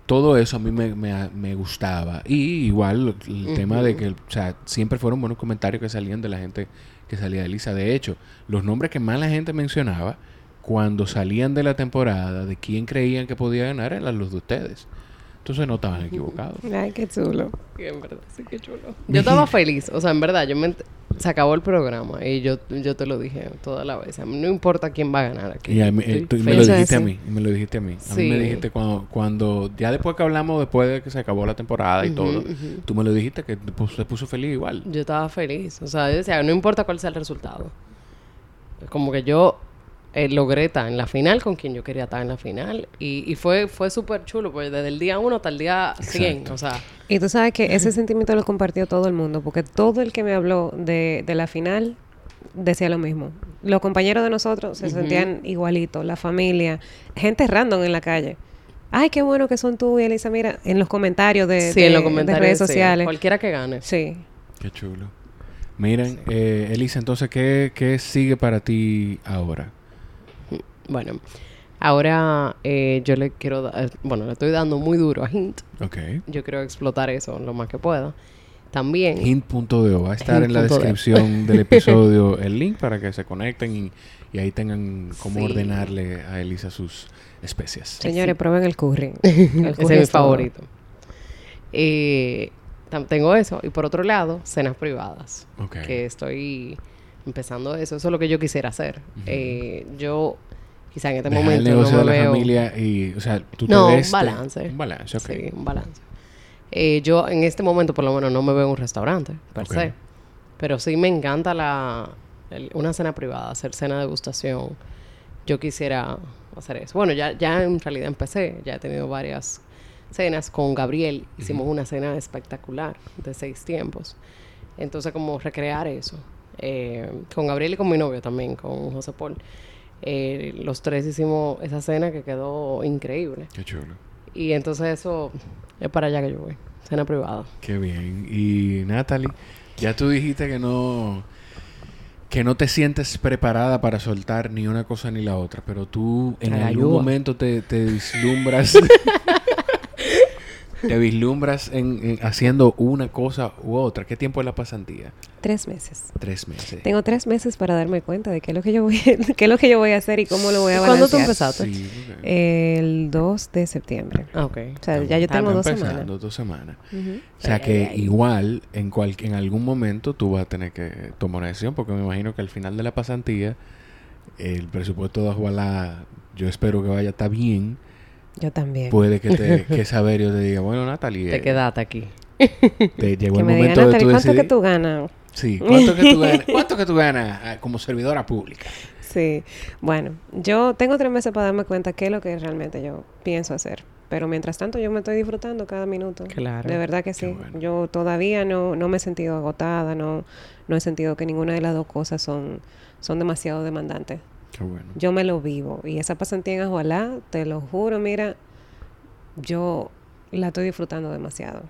Todo eso a mí me, me, me gustaba. Y igual el tema de que, o sea, siempre fueron buenos comentarios que salían de la gente que salía de Elisa. De hecho, los nombres que más la gente mencionaba cuando salían de la temporada de quién creían que podía ganar eran los de ustedes. Entonces no estaban equivocados. Ay, qué chulo. Sí, en verdad, sí, qué chulo. Yo estaba feliz, o sea, en verdad, yo me se acabó el programa y yo, yo te lo dije toda la vez. A mí no importa quién va a ganar aquí. Y a mí- eh, tú- y me lo dijiste a mí. Y me lo dijiste a mí. A mí me dijiste cuando, cuando... Ya después que hablamos, después de que se acabó la temporada y todo, ujú. tú me lo dijiste que te puso- se puso feliz igual. Yo estaba feliz. O sea, yo decía, no importa cuál sea el resultado. Como que yo eh, logré estar en la final con quien yo quería estar en la final. Y, y fue, fue súper chulo, pues desde el día 1 hasta el día 100. Exacto. O sea, Y tú sabes que ese sentimiento lo compartió todo el mundo, porque todo el que me habló de, de la final decía lo mismo. Los compañeros de nosotros se sentían igualitos, la familia, gente random en la calle. Ay, qué bueno que son tú y Elisa. Mira, en los comentarios de, sí, de- en los de comentarios. redes sí. sociales. Cualquiera que gane. Sí. Qué chulo. Miren, eh, Elisa, entonces, ¿qué, ¿qué sigue para ti ahora? Bueno, ahora eh, yo le quiero dar, bueno, le estoy dando muy duro a Hint. Ok. Yo quiero explotar eso lo más que pueda. También, Hint.do. Va a estar en la descripción del episodio el link para que se conecten y, y ahí tengan cómo Sí. ordenarle a Elisa sus especias. Señores, prueben el curry. El ese curry es mi favorito. Eh, tengo eso. Y por otro lado, cenas privadas. Ok. Que estoy empezando eso. Eso es lo que yo quisiera hacer. Eh, yo, quizá en este momento el negocio no de me la veo... familia y, o sea, tú No, te un ves... de- balance. Un balance, ok. Sí, un balance. Eh, yo en este momento por lo menos no me veo en un restaurante, per se. Pero sí me encanta la, el- una cena privada, hacer cena de degustación. Yo quisiera hacer eso. Bueno, ya, ya en realidad empecé. Ya he tenido varias cenas con Gabriel. Hicimos una cena espectacular de seis tiempos. Entonces, como recrear eso. Eh, con Gabriel y con mi novio también, con José Paul. Eh, los tres hicimos esa cena que quedó increíble. Qué chulo. Y entonces eso es para allá que yo voy. Cena privada. Qué bien. Y Natalie, ya tú dijiste que no que no te sientes preparada para soltar ni una cosa ni la otra, pero tú en algún momento te, te vislumbras ¿Te vislumbras en, en haciendo una cosa u otra? ¿Qué tiempo es la pasantía? Tres meses. Tres meses. Tengo tres meses para darme cuenta de qué es lo que yo voy, qué es lo que yo voy a hacer y cómo lo voy a ¿Cuándo tú balancear. empezaste? Sí, El 2 de septiembre. Ah, ok. O sea, ya yo tengo dos empezando, semanas. dos semanas. O sea Ay, que ay, ay. igual en cual, en algún momento tú vas a tener que tomar una decisión porque me imagino que al final de la pasantía el presupuesto de Ajualá yo espero que vaya a estar bien. Yo también. Puede que te que Saberio te diga, bueno Natalie, Te eh, quedaste aquí. te llegó que el me momento de Natalie, tú ¿cuánto que decidir". tú ganas? Sí, ¿cuánto que tú ganas? ¿Cuánto que tú ganas ah, como servidora pública? Sí. Bueno, yo tengo tres meses para darme cuenta qué es lo que realmente yo pienso hacer. Pero mientras tanto yo me estoy disfrutando cada minuto. Claro. De verdad que sí. bueno. Yo todavía no, no me he sentido agotada, no, no he sentido que ninguna de las dos cosas son, son demasiado demandantes. Qué bueno. Yo me lo vivo. Y esa pasantía en Ajualá, te lo juro, mira, yo la estoy disfrutando demasiado.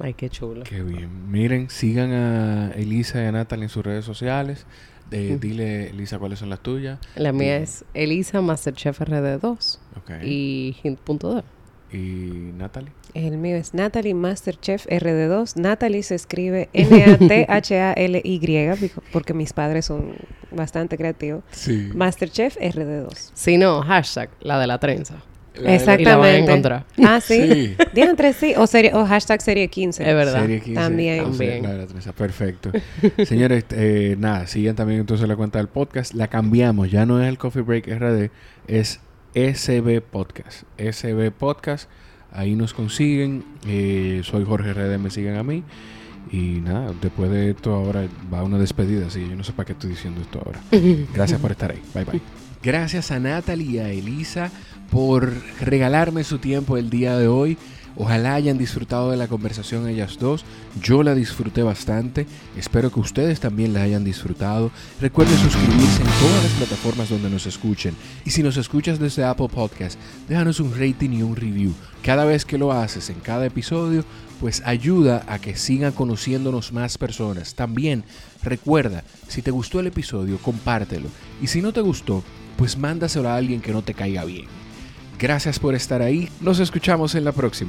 Ay, qué chulo. Qué bien. Miren, sigan a Elisa y a Natalie en sus redes sociales. Eh. Dile, Elisa, cuáles son las tuyas. La mía Y- es Elisa Masterchef RD2 Ok. y Hint.2. ¿Y Natalie? El mío es Natalie Masterchef RD2. Natalie se escribe N-A-T-H-A-L-Y, porque mis padres son bastante creativos. Sí. Masterchef RD2. Si no, hashtag, la de la trenza. Exactamente. Y la van a encontrar. Ah, sí. Sí. Sí. O, serie, o hashtag serie 15. Es verdad. Serie 15. También. Ah, También. la de la trenza. Perfecto. Señores, eh, nada, sigan también entonces la cuenta del podcast. La cambiamos. Ya no es el Coffee Break RD, es SB Podcast. SB Podcast. Ahí nos consiguen. Eh, soy Jorge RD, me siguen a mí. Y nada, después de esto ahora va una despedida, así que yo no sé para qué estoy diciendo esto ahora. Gracias por estar ahí. Bye bye. Gracias a Natalie y a Elisa por regalarme su tiempo el día de hoy. Ojalá hayan disfrutado de la conversación ellas dos. Yo la disfruté bastante. Espero que ustedes también la hayan disfrutado. Recuerden suscribirse en todas las plataformas donde nos escuchen. Y si nos escuchas desde Apple Podcast, déjanos un rating y un review. Cada vez que lo haces en cada episodio, pues ayuda a que sigan conociéndonos más personas. También recuerda, si te gustó el episodio, compártelo. Y si no te gustó, pues mándaselo a alguien que no te caiga bien. Gracias por estar ahí. Nos escuchamos en la próxima.